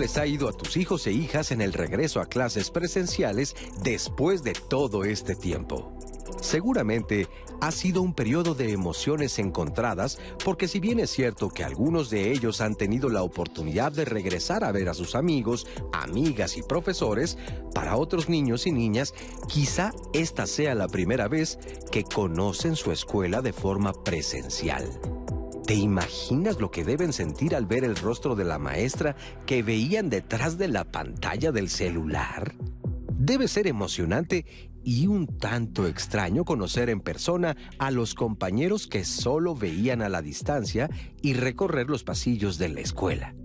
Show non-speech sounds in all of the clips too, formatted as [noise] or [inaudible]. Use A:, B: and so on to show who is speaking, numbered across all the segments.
A: ¿Cómo les ha ido a tus hijos e hijas en el regreso a clases presenciales después de todo este tiempo? Seguramente ha sido un periodo de emociones encontradas porque si bien es cierto que algunos de ellos han tenido la oportunidad de regresar a ver a sus amigos, amigas y profesores, para otros niños y niñas quizá esta sea la primera vez que conocen su escuela de forma presencial. ¿Te imaginas lo que deben sentir al ver el rostro de la maestra que veían detrás de la pantalla del celular? Debe ser emocionante y un tanto extraño conocer en persona a los compañeros que solo veían a la distancia y recorrer los pasillos de la escuela.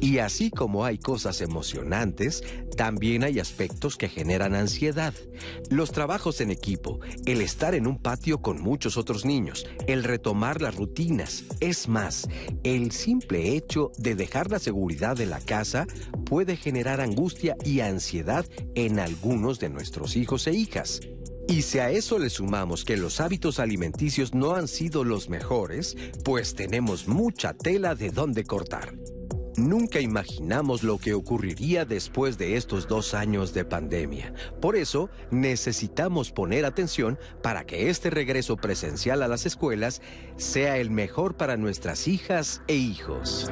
A: Y así como hay cosas emocionantes, también hay aspectos que generan ansiedad. Los trabajos en equipo, el estar en un patio con muchos otros niños, el retomar las rutinas. Es más, el simple hecho de dejar la seguridad de la casa puede generar angustia y ansiedad en algunos de nuestros hijos e hijas. Y si a eso le sumamos que los hábitos alimenticios no han sido los mejores, pues tenemos mucha tela de dónde cortar. Nunca imaginamos lo que ocurriría después de estos dos años de pandemia. Por eso, necesitamos poner atención para que este regreso presencial a las escuelas sea el mejor para nuestras hijas e hijos.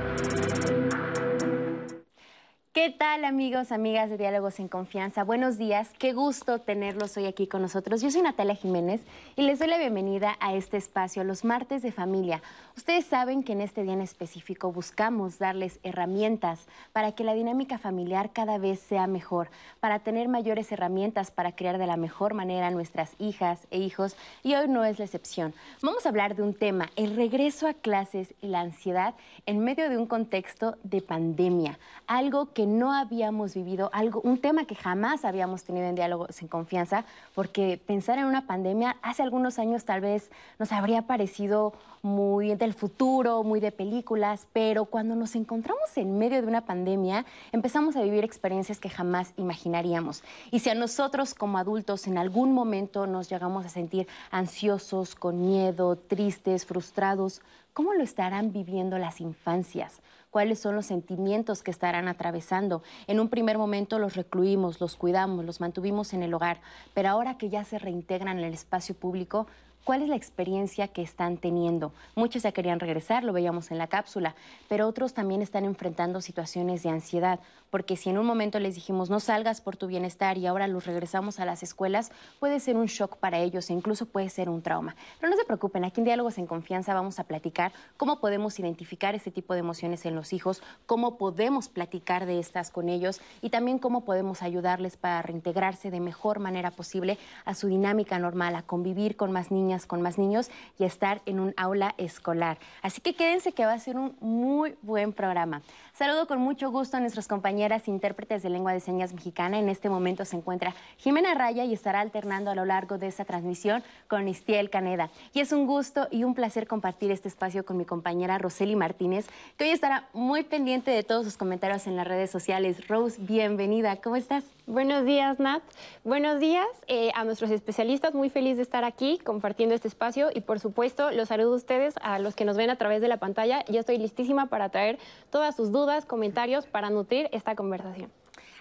B: ¿Qué tal amigos, amigas de Diálogos en Confianza? Buenos días, qué gusto tenerlos hoy aquí con nosotros. Yo soy Natalia Jiménez y les doy la bienvenida a este espacio, los martes de familia. Ustedes saben que en este día en específico buscamos darles herramientas para que la dinámica familiar cada vez sea mejor, para tener mayores herramientas para crear de la mejor manera a nuestras hijas e hijos y hoy no es la excepción. Vamos a hablar de un tema, el regreso a clases y la ansiedad en medio de un contexto de pandemia, algo que no habíamos vivido, algo, un tema que jamás habíamos tenido en diálogo sin confianza, porque pensar en una pandemia hace algunos años tal vez nos habría parecido muy del futuro, muy de películas, pero cuando nos encontramos en medio de una pandemia, empezamos a vivir experiencias que jamás imaginaríamos. Y si a nosotros como adultos en algún momento nos llegamos a sentir ansiosos, con miedo, tristes, frustrados, ¿cómo lo estarán viviendo las infancias? cuáles son los sentimientos que estarán atravesando. En un primer momento los recluimos, los cuidamos, los mantuvimos en el hogar, pero ahora que ya se reintegran en el espacio público, ¿Cuál es la experiencia que están teniendo? Muchos ya querían regresar, lo veíamos en la cápsula, pero otros también están enfrentando situaciones de ansiedad, porque si en un momento les dijimos no salgas por tu bienestar y ahora los regresamos a las escuelas, puede ser un shock para ellos e incluso puede ser un trauma. Pero no se preocupen, aquí en Diálogos en Confianza vamos a platicar cómo podemos identificar este tipo de emociones en los hijos, cómo podemos platicar de estas con ellos y también cómo podemos ayudarles para reintegrarse de mejor manera posible a su dinámica normal, a convivir con más niñas con más niños y estar en un aula escolar. Así que quédense que va a ser un muy buen programa. Saludo con mucho gusto a nuestras compañeras intérpretes de lengua de señas mexicana. En este momento se encuentra Jimena Raya y estará alternando a lo largo de esta transmisión con Istiel Caneda. Y es un gusto y un placer compartir este espacio con mi compañera Roseli Martínez, que hoy estará muy pendiente de todos sus comentarios en las redes sociales. Rose, bienvenida. ¿Cómo estás?
C: Buenos días, Nat. Buenos días eh, a nuestros especialistas. Muy feliz de estar aquí compartiendo este espacio y, por supuesto, los saludo a ustedes, a los que nos ven a través de la pantalla. Yo estoy listísima para traer todas sus dudas, comentarios para nutrir esta conversación.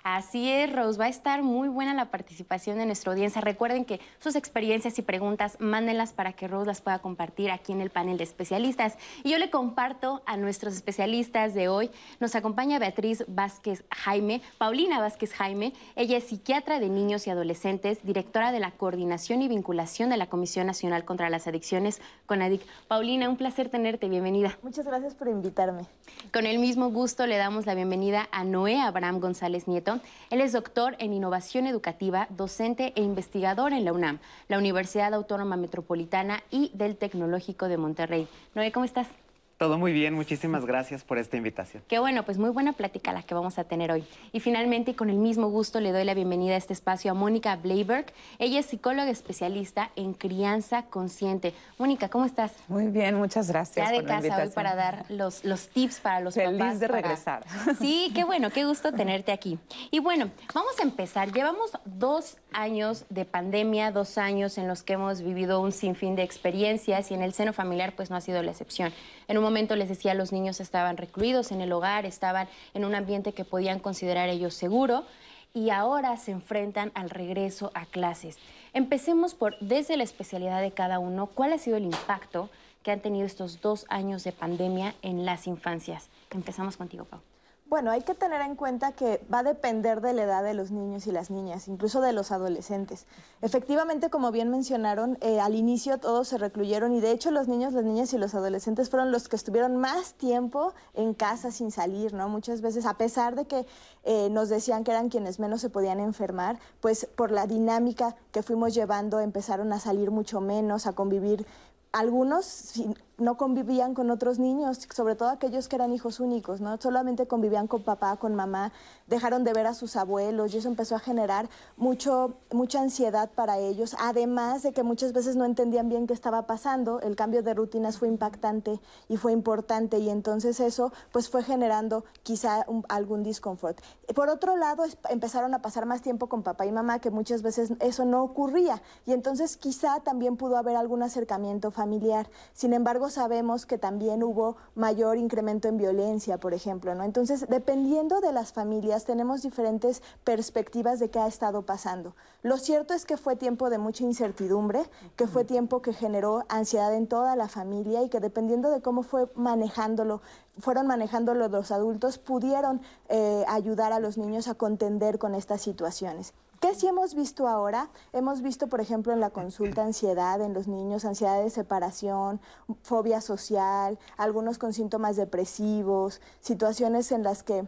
B: Así es, Rose, va a estar muy buena la participación de nuestra audiencia. Recuerden que sus experiencias y preguntas, mándenlas para que Rose las pueda compartir aquí en el panel de especialistas. Y yo le comparto a nuestros especialistas de hoy. Nos acompaña Beatriz Vázquez Jaime, Paulina Vázquez Jaime. Ella es psiquiatra de niños y adolescentes, directora de la coordinación y vinculación de la Comisión Nacional contra las Adicciones, CONADIC. Paulina, un placer tenerte. Bienvenida.
D: Muchas gracias por invitarme.
B: Con el mismo gusto le damos la bienvenida a Noé Abraham González Nieto. Él es doctor en innovación educativa, docente e investigador en la UNAM, la Universidad Autónoma Metropolitana y del Tecnológico de Monterrey. Noé, ¿cómo estás?
E: Todo muy bien, muchísimas gracias por esta invitación.
B: Qué bueno, pues muy buena plática la que vamos a tener hoy. Y finalmente, y con el mismo gusto, le doy la bienvenida a este espacio a Mónica Bleiberg. Ella es psicóloga especialista en crianza consciente. Mónica, ¿cómo estás?
F: Muy bien, muchas gracias.
B: Ya de casa hoy para dar los, los tips para los
F: Feliz
B: papás.
F: de regresar. [laughs]
B: Sí, qué bueno, qué gusto tenerte aquí. Y bueno, vamos a empezar. Llevamos dos años de pandemia, dos años en los que hemos vivido un sinfín de experiencias y en el seno familiar pues no ha sido la excepción. En un momento les decía, los niños estaban recluidos en el hogar, estaban en un ambiente que podían considerar ellos seguro y ahora se enfrentan al regreso a clases. Empecemos por, desde la especialidad de cada uno, ¿cuál ha sido el impacto que han tenido estos dos años de pandemia en las infancias? Empezamos contigo, Pau.
D: Bueno, hay que tener en cuenta que va a depender de la edad de los niños y las niñas, incluso de los adolescentes. Efectivamente, como bien mencionaron, eh, al inicio todos se recluyeron y de hecho los niños, las niñas y los adolescentes fueron los que estuvieron más tiempo en casa sin salir, ¿no? Muchas veces, a pesar de que eh, nos decían que eran quienes menos se podían enfermar, pues por la dinámica que fuimos llevando empezaron a salir mucho menos, a convivir algunos no convivían con otros niños, sobre todo aquellos que eran hijos únicos, ¿no? Solamente convivían con papá, con mamá, dejaron de ver a sus abuelos y eso empezó a generar mucho, mucha ansiedad para ellos, además de que muchas veces no entendían bien qué estaba pasando, el cambio de rutinas fue impactante y fue importante y entonces eso pues fue generando quizá algún disconfort. Por otro lado, empezaron a pasar más tiempo con papá y mamá, que muchas veces eso no ocurría y entonces quizá también pudo haber algún acercamiento familiar. Sin embargo, sabemos que también hubo mayor incremento en violencia, por ejemplo, ¿no? Entonces, dependiendo de las familias, tenemos diferentes perspectivas de qué ha estado pasando. Lo cierto es que fue tiempo de mucha incertidumbre, que fue tiempo que generó ansiedad en toda la familia y que dependiendo de cómo fue manejándolo, fueron manejándolo los adultos, pudieron eh, ayudar a los niños a contender con estas situaciones. ¿Qué sí hemos visto ahora? Hemos visto, por ejemplo, en la consulta ansiedad en los niños, ansiedad de separación, fobia social, algunos con síntomas depresivos, situaciones en las que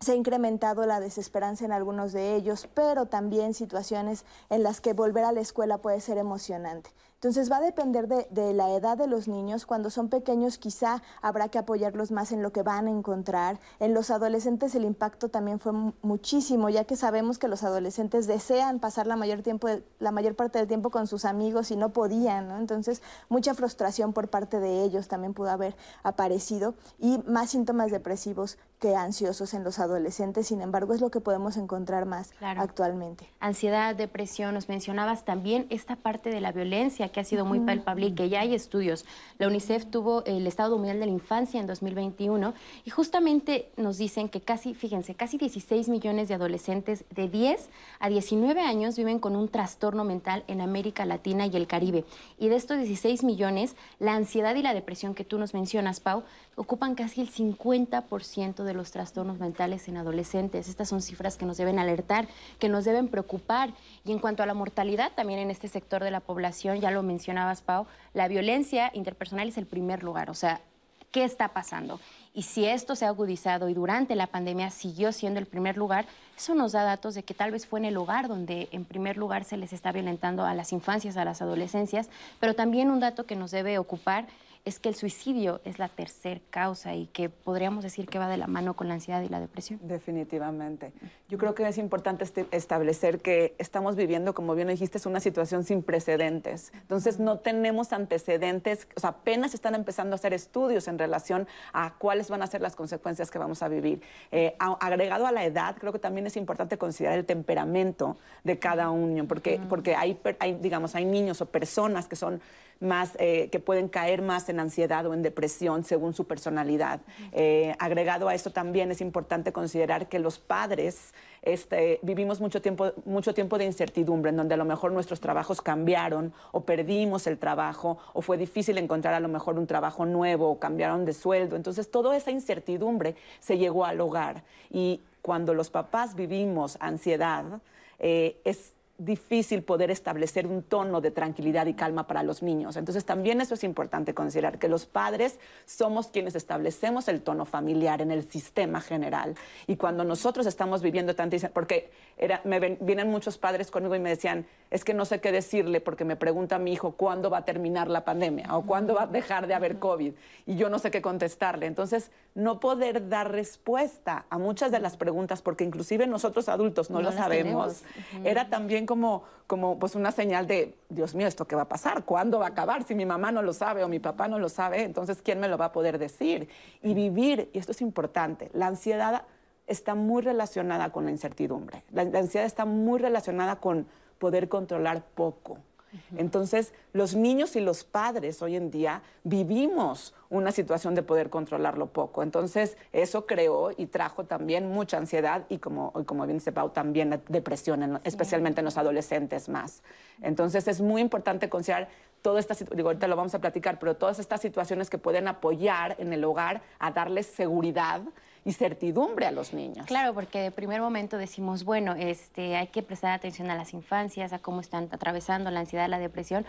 D: se ha incrementado la desesperanza en algunos de ellos, pero también situaciones en las que volver a la escuela puede ser emocionante. Entonces va a depender de, la edad de los niños. Cuando son pequeños quizá habrá que apoyarlos más en lo que van a encontrar. En los adolescentes el impacto también fue muchísimo, ya que sabemos que los adolescentes desean pasar la mayor, tiempo, la mayor parte del tiempo con sus amigos y no podían. Entonces mucha frustración por parte de ellos también pudo haber aparecido y más síntomas depresivos que ansiosos en los adolescentes. Sin embargo, es lo que podemos encontrar más actualmente.
B: Ansiedad, depresión, nos mencionabas también esta parte de la violencia que ha sido muy palpable y que ya hay estudios. La UNICEF tuvo el Estado Mundial de la Infancia en 2021 y justamente nos dicen que casi, fíjense, casi 16 millones de adolescentes de 10 a 19 años viven con un trastorno mental en América Latina y el Caribe. Y de estos 16 millones, la ansiedad y la depresión que tú nos mencionas, Pau, ocupan casi el 50% de los trastornos mentales en adolescentes. Estas son cifras que nos deben alertar, que nos deben preocupar. Y en cuanto a la mortalidad, también en este sector de la población, ya lo mencionabas, Pau, la violencia interpersonal es el primer lugar. O sea, ¿qué está pasando? Y si esto se ha agudizado y durante la pandemia siguió siendo el primer lugar, eso nos da datos de que tal vez fue en el hogar donde en primer lugar se les está violentando a las infancias, a las adolescencias, pero también un dato que nos debe ocupar es que el suicidio es la tercer causa y que podríamos decir que va de la mano con la ansiedad y la depresión.
F: Definitivamente. Yo creo que es importante este, establecer que estamos viviendo, como bien dijiste, es una situación sin precedentes. Entonces no tenemos antecedentes, o sea, apenas están empezando a hacer estudios en relación a cuáles van a ser las consecuencias que vamos a vivir. Eh, agregado a la edad, creo que también es importante considerar el temperamento de cada uno, porque, porque hay, hay, digamos, hay niños o personas que son más, eh, que pueden caer más en ansiedad o en depresión según su personalidad. Eh, agregado a esto también es importante considerar que los padres este, vivimos mucho tiempo, mucho tiempo de incertidumbre, en donde a lo mejor nuestros trabajos cambiaron o perdimos el trabajo o fue difícil encontrar a lo mejor un trabajo nuevo o cambiaron de sueldo. Entonces, toda esa incertidumbre se llegó al hogar. Y cuando los papás vivimos ansiedad, eh, es difícil poder establecer un tono de tranquilidad y calma para los niños. Entonces también eso es importante considerar, que los padres somos quienes establecemos el tono familiar en el sistema general. Y cuando nosotros estamos viviendo tanta porque era, me vienen muchos padres conmigo y me decían, es que no sé qué decirle porque me pregunta mi hijo cuándo va a terminar la pandemia o cuándo va a dejar de haber COVID y yo no sé qué contestarle. Entonces, no poder dar respuesta a muchas de las preguntas, porque inclusive nosotros adultos no, lo sabemos, era también como, como pues una señal de, Dios mío, ¿esto qué va a pasar? ¿Cuándo va a acabar? Si mi mamá no lo sabe o mi papá no lo sabe, entonces ¿quién me lo va a poder decir? Y vivir, y esto es importante, la ansiedad está muy relacionada con la incertidumbre. La, la ansiedad está muy relacionada con poder controlar poco. Entonces, los niños y los padres hoy en día vivimos una situación de poder controlarlo poco. Entonces, eso creó y trajo también mucha ansiedad y, como, como bien dice Pau, también depresión, especialmente en los adolescentes más. Entonces, es muy importante considerar todas estas, digo, ahorita lo vamos a platicar, pero todas estas situaciones que pueden apoyar en el hogar a darles seguridad y certidumbre a los niños.
B: Claro, porque de primer momento decimos, bueno, este, hay que prestar atención a las infancias, a cómo están atravesando la ansiedad, la depresión,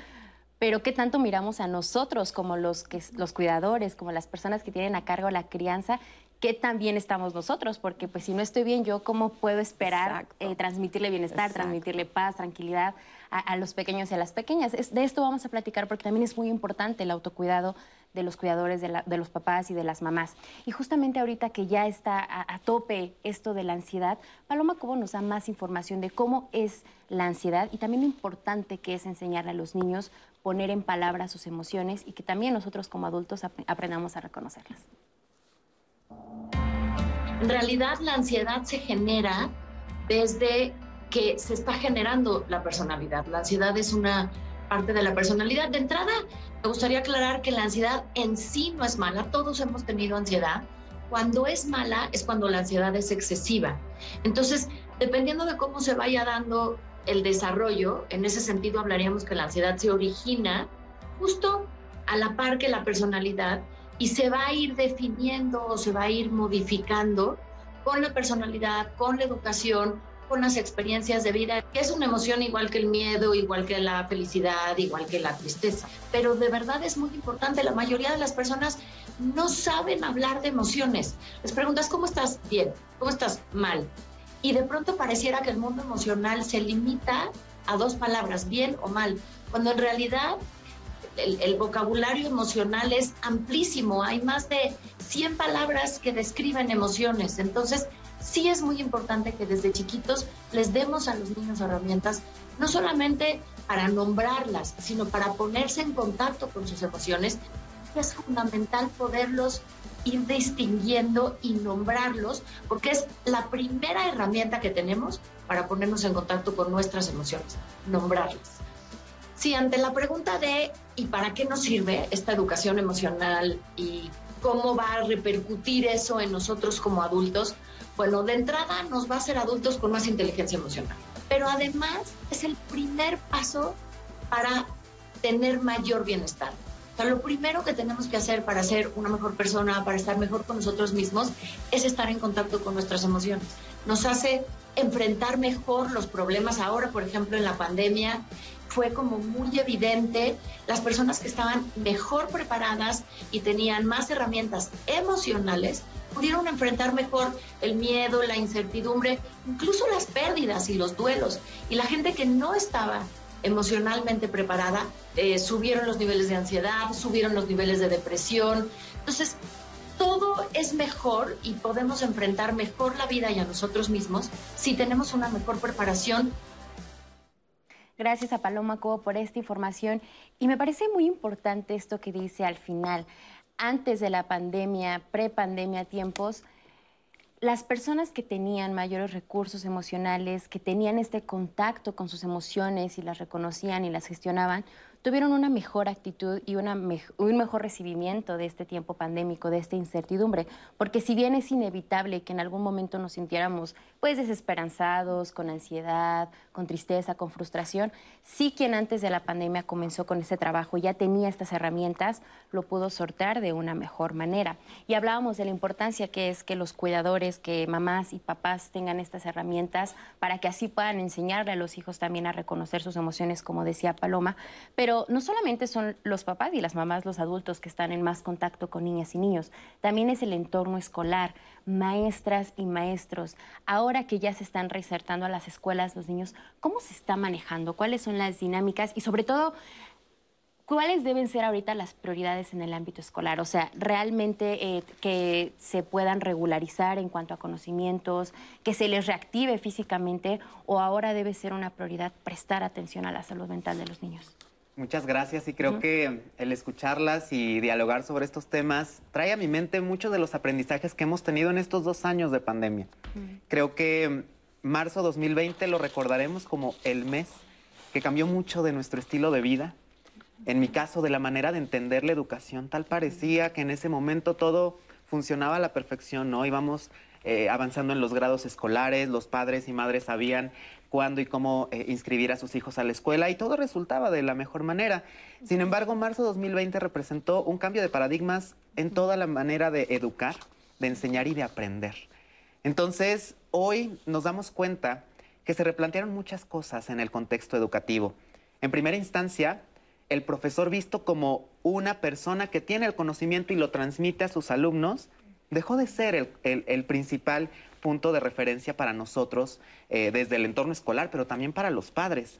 B: pero qué tanto miramos a nosotros como los, que, los cuidadores, como las personas que tienen a cargo la crianza, qué tan bien estamos nosotros, porque pues si no estoy bien yo, ¿cómo puedo esperar eh, transmitirle bienestar, transmitirle paz, tranquilidad a, los pequeños y a las pequeñas? de esto vamos a platicar porque también es muy importante el autocuidado de los cuidadores, de, los papás y de las mamás. Y justamente ahorita que ya está a, tope esto de la ansiedad, Paloma Cobo nos da más información de cómo es la ansiedad y también lo importante que es enseñarle a los niños poner en palabras sus emociones y que también nosotros como adultos aprendamos a reconocerlas.
G: En realidad la ansiedad se genera desde que se está generando la personalidad. La ansiedad es una parte de la personalidad. De entrada, me gustaría aclarar que la ansiedad en sí no es mala. Todos hemos tenido ansiedad. Cuando es mala es cuando la ansiedad es excesiva. Entonces, dependiendo de cómo se vaya dando el desarrollo, en ese sentido hablaríamos que la ansiedad se origina justo a la par que la personalidad y se va a ir definiendo o se va a ir modificando con la personalidad, con la educación, con las experiencias de vida, que es una emoción igual que el miedo, igual que la felicidad, igual que la tristeza. Pero de verdad es muy importante, la mayoría de las personas no saben hablar de emociones. Les preguntas, ¿cómo estás? Bien, ¿cómo estás? Mal. Y de pronto pareciera que el mundo emocional se limita a dos palabras, bien o mal, cuando en realidad el, el, vocabulario emocional es amplísimo, hay más de 100 palabras que describen emociones. Entonces, sí es muy importante que desde chiquitos les demos a los niños herramientas, no solamente para nombrarlas, sino para ponerse en contacto con sus emociones. Es fundamental poderlos ir distinguiendo y nombrarlos, porque es la primera herramienta que tenemos para ponernos en contacto con nuestras emociones, nombrarlas. Sí, ante la pregunta de ¿y para qué nos sirve esta educación emocional y cómo va a repercutir eso en nosotros como adultos? Bueno, de entrada nos va a hacer adultos con más inteligencia emocional, pero además es el primer paso para tener mayor bienestar. O sea, lo primero que tenemos que hacer para ser una mejor persona, para estar mejor con nosotros mismos, es estar en contacto con nuestras emociones. Nos hace enfrentar mejor los problemas ahora, por ejemplo, en la pandemia, fue como muy evidente las personas que estaban mejor preparadas y tenían más herramientas emocionales pudieron enfrentar mejor el miedo, la incertidumbre, incluso las pérdidas y los duelos. Y la gente que no estaba emocionalmente preparada, eh, subieron los niveles de ansiedad, subieron los niveles de depresión. Entonces, todo es mejor y podemos enfrentar mejor la vida y a nosotros mismos si tenemos una mejor preparación.
B: Gracias a Paloma Cobo por esta información. Y me parece muy importante esto que dice al final antes de la pandemia, pre-pandemia tiempos, las personas que tenían mayores recursos emocionales, que tenían este contacto con sus emociones y las reconocían y las gestionaban, tuvieron una mejor actitud y un mejor recibimiento de este tiempo pandémico, de esta incertidumbre, porque si bien es inevitable que en algún momento nos sintiéramos pues desesperanzados, con ansiedad, con tristeza, con frustración, sí quien antes de la pandemia comenzó con ese trabajo, ya tenía estas herramientas, lo pudo sortear de una mejor manera. Y hablábamos de la importancia que es que los cuidadores, que mamás y papás tengan estas herramientas para que así puedan enseñarle a los hijos también a reconocer sus emociones, como decía Paloma, pero no solamente son los papás y las mamás, los adultos que están en más contacto con niñas y niños, también es el entorno escolar, maestras y maestros. Ahora que ya se están reinsertando a las escuelas los niños, ¿cómo se está manejando? ¿Cuáles son las dinámicas? Y sobre todo, ¿cuáles deben ser ahorita las prioridades en el ámbito escolar? O sea, realmente eh, que se puedan regularizar en cuanto a conocimientos, que se les reactive físicamente o ahora debe ser una prioridad prestar atención a la salud mental de los niños.
E: Muchas gracias y creo que el escucharlas y dialogar sobre estos temas trae a mi mente muchos de los aprendizajes que hemos tenido en estos dos años de pandemia. Creo que marzo 2020 lo recordaremos como el mes que cambió mucho de nuestro estilo de vida. En mi caso, de la manera de entender la educación, tal parecía que en ese momento todo funcionaba a la perfección, ¿no? Íbamos eh, avanzando en los grados escolares, los padres y madres sabían cuándo y cómo eh, inscribir a sus hijos a la escuela y todo resultaba de la mejor manera. Sin embargo, marzo 2020 representó un cambio de paradigmas en toda la manera de educar, de enseñar y de aprender. Entonces, hoy nos damos cuenta que se replantearon muchas cosas en el contexto educativo. En primera instancia, el profesor visto como una persona que tiene el conocimiento y lo transmite a sus alumnos, dejó de ser el, principal punto de referencia para nosotros eh, desde el entorno escolar, pero también para los padres.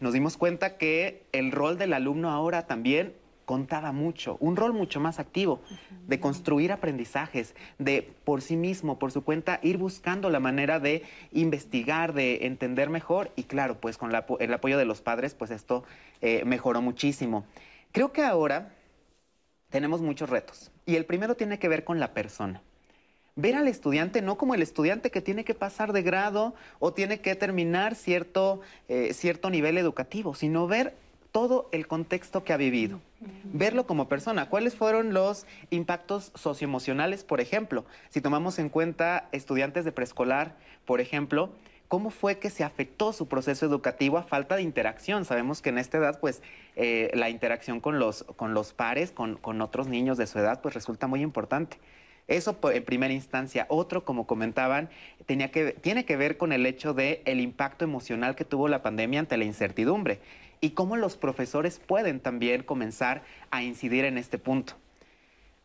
E: Nos dimos cuenta que el rol del alumno ahora también contaba mucho, un rol mucho más activo, de construir aprendizajes, de por sí mismo, por su cuenta, ir buscando la manera de investigar, de entender mejor y claro, pues con el apoyo de los padres, pues esto eh, mejoró muchísimo. Creo que ahora tenemos muchos retos y el primero tiene que ver con la persona. Ver al estudiante no como el estudiante que tiene que pasar de grado o tiene que terminar cierto, eh, cierto nivel educativo, sino ver todo el contexto que ha vivido. Verlo como persona. ¿Cuáles fueron los impactos socioemocionales, por ejemplo? Si tomamos en cuenta estudiantes de preescolar, por ejemplo, ¿cómo fue que se afectó su proceso educativo a falta de interacción? Sabemos que en esta edad, pues, eh, la interacción con los, con los pares, con, con otros niños de su edad, pues resulta muy importante. Eso en primera instancia. Otro, como comentaban, tenía que, tiene que ver con el hecho de el impacto emocional que tuvo la pandemia ante la incertidumbre y cómo los profesores pueden también comenzar a incidir en este punto.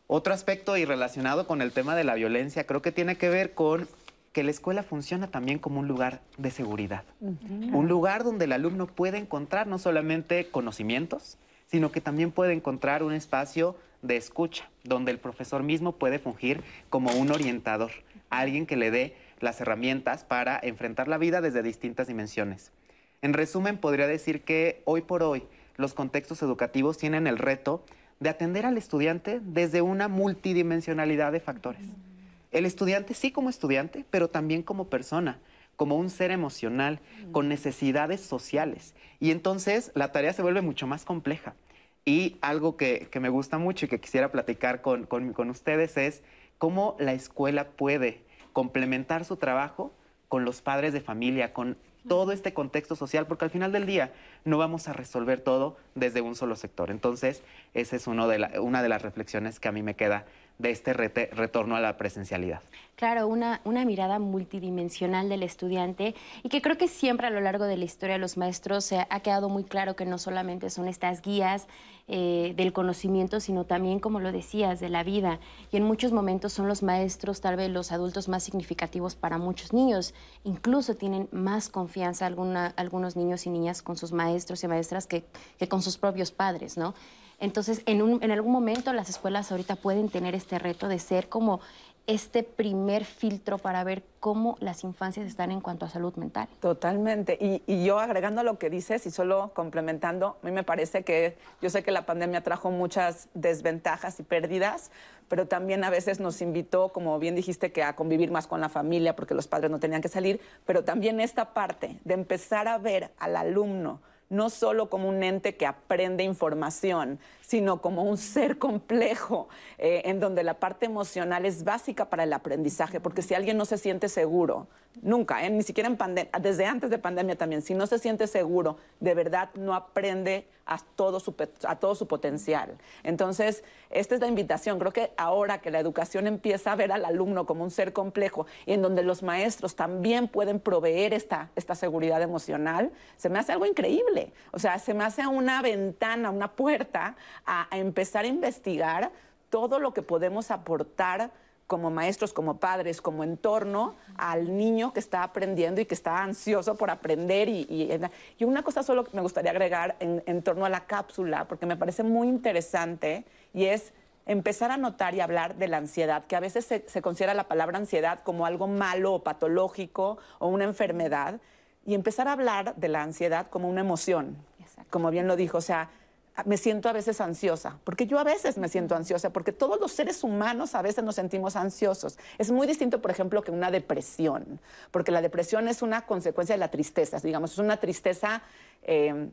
E: Otro aspecto y relacionado con el tema de la violencia creo que tiene que ver con que la escuela funciona también como un lugar de seguridad, un lugar donde el alumno puede encontrar no solamente conocimientos, sino que también puede encontrar un espacio de escucha, donde el profesor mismo puede fungir como un orientador, alguien que le dé las herramientas para enfrentar la vida desde distintas dimensiones. En resumen, podría decir que hoy por hoy los contextos educativos tienen el reto de atender al estudiante desde una multidimensionalidad de factores. El estudiante sí como estudiante, pero también como persona, como un ser emocional, con necesidades sociales. Y entonces la tarea se vuelve mucho más compleja. Y algo que, me gusta mucho y que quisiera platicar con, con ustedes es cómo la escuela puede complementar su trabajo con los padres de familia, con todo este contexto social, porque al final del día no vamos a resolver todo desde un solo sector. Entonces, esa es uno de una de las reflexiones que a mí me queda de este retorno a la presencialidad.
B: Claro, una, una, mirada multidimensional del estudiante y que creo que siempre a lo largo de la historia de los maestros se ha quedado muy claro que no solamente son estas guías eh, del conocimiento, sino también, como lo decías, de la vida. Y en muchos momentos son los maestros, tal vez los adultos más significativos para muchos niños. Incluso tienen más confianza alguna, algunos niños y niñas con sus maestros y maestras que, que con sus propios padres, ¿no? Entonces, en, en algún momento las escuelas ahorita pueden tener este reto de ser como este primer filtro para ver cómo las infancias están en cuanto a salud mental.
F: Totalmente. Y, yo agregando lo que dices y solo complementando, a mí me parece que yo sé que la pandemia trajo muchas desventajas y pérdidas, pero también a veces nos invitó, como bien dijiste, que a convivir más con la familia porque los padres no tenían que salir, pero también esta parte de empezar a ver al alumno no solo como un ente que aprende información, sino como un ser complejo, eh, en donde la parte emocional es básica para el aprendizaje, porque si alguien no se siente seguro, nunca, eh, ni siquiera en pandemia, desde antes de pandemia también, si no se siente seguro, de verdad no aprende a todo su, a todo su potencial. Entonces, esta es la invitación. Creo que ahora que la educación empieza a ver al alumno como un ser complejo y en donde los maestros también pueden proveer esta, esta seguridad emocional, se me hace algo increíble. O sea, se me hace una ventana, una puerta a, empezar a investigar todo lo que podemos aportar como maestros, como padres, como entorno al niño que está aprendiendo y que está ansioso por aprender. Y, una cosa solo que me gustaría agregar en, torno a la cápsula, porque me parece muy interesante, y es empezar a notar y hablar de la ansiedad, que a veces se, se considera la palabra ansiedad como algo malo o patológico o una enfermedad, y empezar a hablar de la ansiedad como una emoción, como bien lo dijo, o sea, me siento a veces ansiosa, porque yo a veces me siento ansiosa, porque todos los seres humanos a veces nos sentimos ansiosos. Es muy distinto, por ejemplo, que una depresión, porque la depresión es una consecuencia de la tristeza, digamos, es una tristeza eh,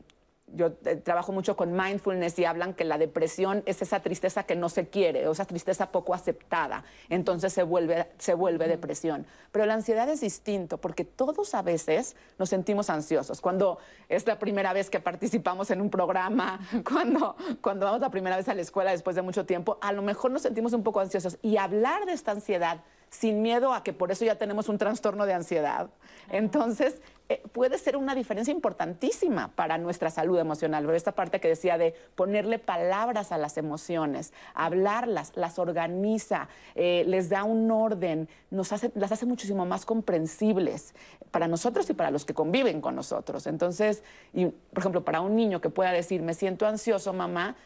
F: yo eh, trabajo mucho con mindfulness y hablan que la depresión es esa tristeza que no se quiere, o esa tristeza poco aceptada, entonces se vuelve, se vuelve depresión. Pero la ansiedad es distinto, porque todos a veces nos sentimos ansiosos. Cuando es la primera vez que participamos en un programa, [laughs] cuando, cuando vamos la primera vez a la escuela después de mucho tiempo, a lo mejor nos sentimos un poco ansiosos. Y hablar de esta ansiedad sin miedo a que por eso ya tenemos un trastorno de ansiedad. Entonces, eh, puede ser una diferencia importantísima para nuestra salud emocional. Pero esta parte que decía de ponerle palabras a las emociones, hablarlas, las organiza, eh, les da un orden, nos hace, las hace muchísimo más comprensibles para nosotros y para los que conviven con nosotros. Entonces, y, por ejemplo, para un niño que pueda decir, me siento ansioso, mamá,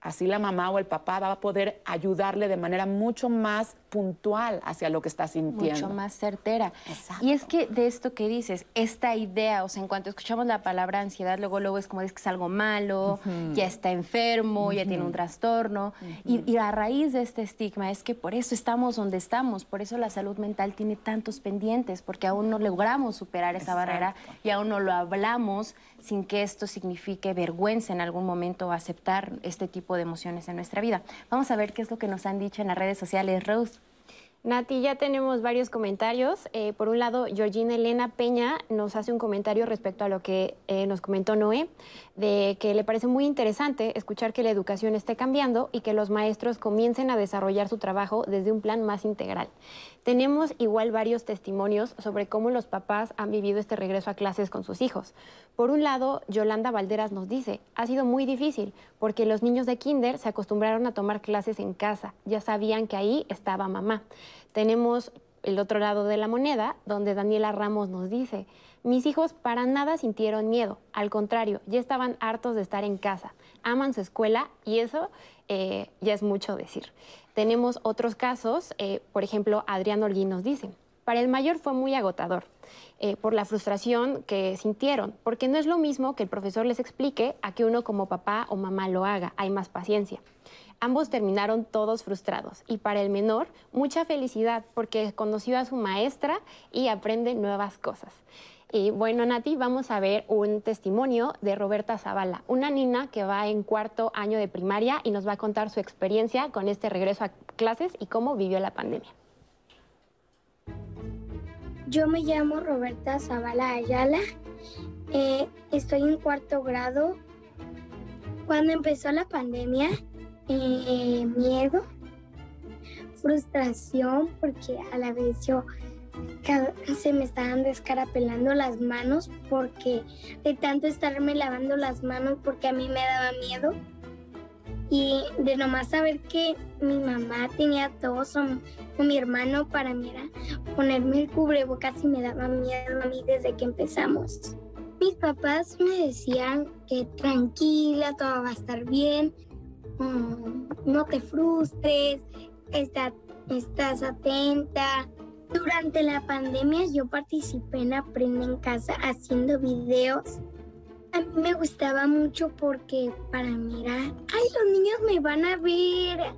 F: así la mamá o el papá va a poder ayudarle de manera mucho más puntual hacia lo que está sintiendo.
B: Mucho más certera. Y es que de esto que dices, esta idea, o sea, en cuanto escuchamos la palabra ansiedad, luego luego es como es que es algo malo, ya está enfermo, ya tiene un trastorno. y, y, a raíz de este estigma es que por eso estamos donde estamos, por eso la salud mental tiene tantos pendientes, porque aún no logramos superar esa barrera y aún no lo hablamos sin que esto signifique vergüenza en algún momento aceptar este tipo de emociones en nuestra vida. Vamos a ver qué es lo que nos han dicho en las redes sociales. Rose.
C: Nati, ya tenemos varios comentarios. Eh, por un lado, Georgina Elena Peña nos hace un comentario respecto a lo que eh, nos comentó Noé, de que le parece muy interesante escuchar que la educación esté cambiando y que los maestros comiencen a desarrollar su trabajo desde un plan más integral. Tenemos igual varios testimonios sobre cómo los papás han vivido este regreso a clases con sus hijos. Por un lado, Yolanda Valderas nos dice, ha sido muy difícil porque los niños de kinder se acostumbraron a tomar clases en casa, ya sabían que ahí estaba mamá. Tenemos el otro lado de la moneda, donde Daniela Ramos nos dice, mis hijos para nada sintieron miedo, al contrario, ya estaban hartos de estar en casa, aman su escuela y eso eh, ya es mucho decir. Tenemos otros casos, eh, por ejemplo, Adrián Holguín nos dice, para el mayor fue muy agotador eh, por la frustración que sintieron, porque no es lo mismo que el profesor les explique a que uno como papá o mamá lo haga, hay más paciencia. Ambos terminaron todos frustrados y para el menor mucha felicidad porque conoció a su maestra y aprende nuevas cosas. Y bueno, Nati, vamos a ver un testimonio de Roberta Zavala, una niña que va en cuarto año de primaria y nos va a contar su experiencia con este regreso a clases y cómo vivió la pandemia.
H: Yo me llamo Roberta Zavala Ayala, eh, estoy en cuarto grado. Cuando empezó la pandemia, eh, miedo, frustración, porque a la vez yo se me estaban descarapelando las manos porque de tanto estarme lavando las manos porque a mí me daba miedo y de nomás saber que mi mamá tenía tos o, mi hermano para mí era ponerme el cubrebocas y me daba miedo a mí desde que empezamos. Mis papás me decían que tranquila, todo va a estar bien, mm, no te frustres, estás atenta, durante la pandemia yo participé en Aprende en Casa haciendo videos. A mí me gustaba mucho porque para mí era, ay, los niños me van a ver.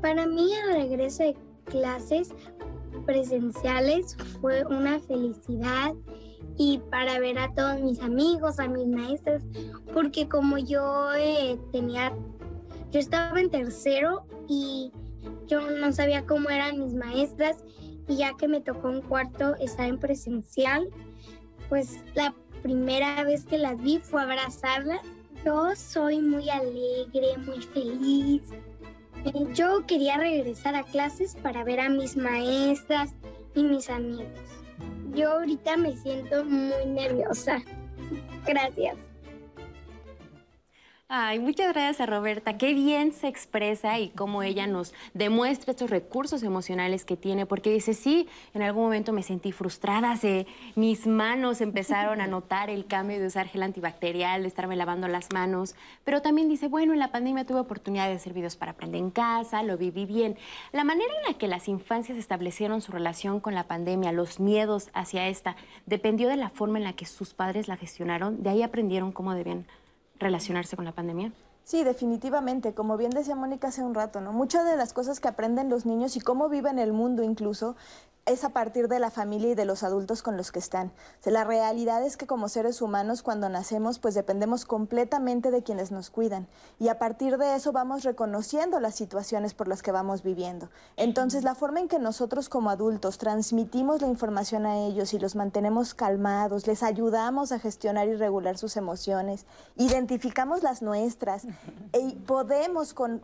H: Para mí el regreso de clases presenciales fue una felicidad y para ver a todos mis amigos, a mis maestros, porque como yo eh, tenía, yo estaba en tercero y yo no sabía cómo eran mis maestras y ya que me tocó un cuarto estar en presencial, pues la primera vez que las vi fue abrazarlas. Yo soy muy alegre, muy feliz. Eh, yo quería regresar a clases para ver a mis maestras y mis amigos. Yo ahorita me siento muy nerviosa. [laughs] Gracias.
B: Ay, muchas gracias a Roberta. Qué bien se expresa y cómo ella nos demuestra estos recursos emocionales que tiene, porque dice, sí, en algún momento me sentí frustrada, se, mis manos empezaron a notar el cambio de usar gel antibacterial, de estarme lavando las manos, pero también dice, bueno, en la pandemia tuve oportunidad de hacer videos para aprender en casa, lo viví bien. La manera en la que las infancias establecieron su relación con la pandemia, los miedos hacia esta, dependió de la forma en la que sus padres la gestionaron, de ahí aprendieron cómo debían relacionarse con la pandemia?
D: Sí, definitivamente. Como bien decía Mónica hace un rato, ¿no? Muchas de las cosas que aprenden los niños y cómo viven el mundo incluso es a partir de la familia y de los adultos con los que están. la realidad es que como seres humanos cuando nacemos pues dependemos completamente de quienes nos cuidan y a partir de eso vamos reconociendo las situaciones por las que vamos viviendo. Entonces la forma en que nosotros como adultos transmitimos la información a ellos y los mantenemos calmados, les ayudamos a gestionar y regular sus emociones, identificamos las nuestras [laughs] y podemos con,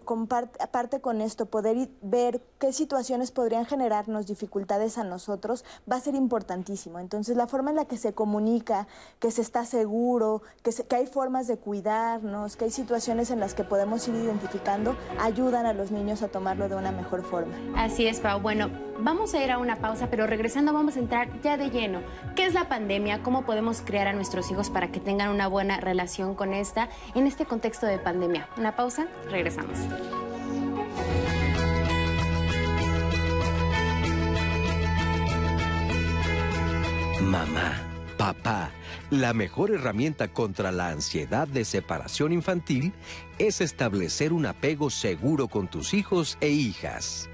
D: aparte con esto poder ver qué situaciones podrían generarnos dificultades a nosotros va a ser importantísimo. Entonces, la forma en la que se comunica, que se está seguro, que, hay formas de cuidarnos, que hay situaciones en las que podemos ir identificando, ayudan a los niños a tomarlo de una mejor forma.
B: Así es, Pau. Bueno, vamos a ir a una pausa, pero regresando vamos a entrar ya de lleno. ¿Qué es la pandemia? ¿Cómo podemos criar a nuestros hijos para que tengan una buena relación con esta en este contexto de pandemia? Una pausa, regresamos.
A: Mamá, papá, la mejor herramienta contra la ansiedad de separación infantil es establecer un apego seguro con tus hijos e hijas.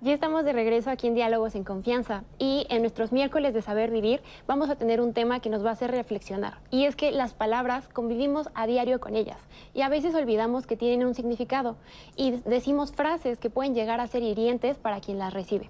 C: Ya estamos de regreso aquí en Diálogos en Confianza y en nuestros miércoles de Saber Vivir vamos a tener un tema que nos va a hacer reflexionar y es que las palabras convivimos a diario con ellas y a veces olvidamos que tienen un significado y decimos frases que pueden llegar a ser hirientes para quien las recibe.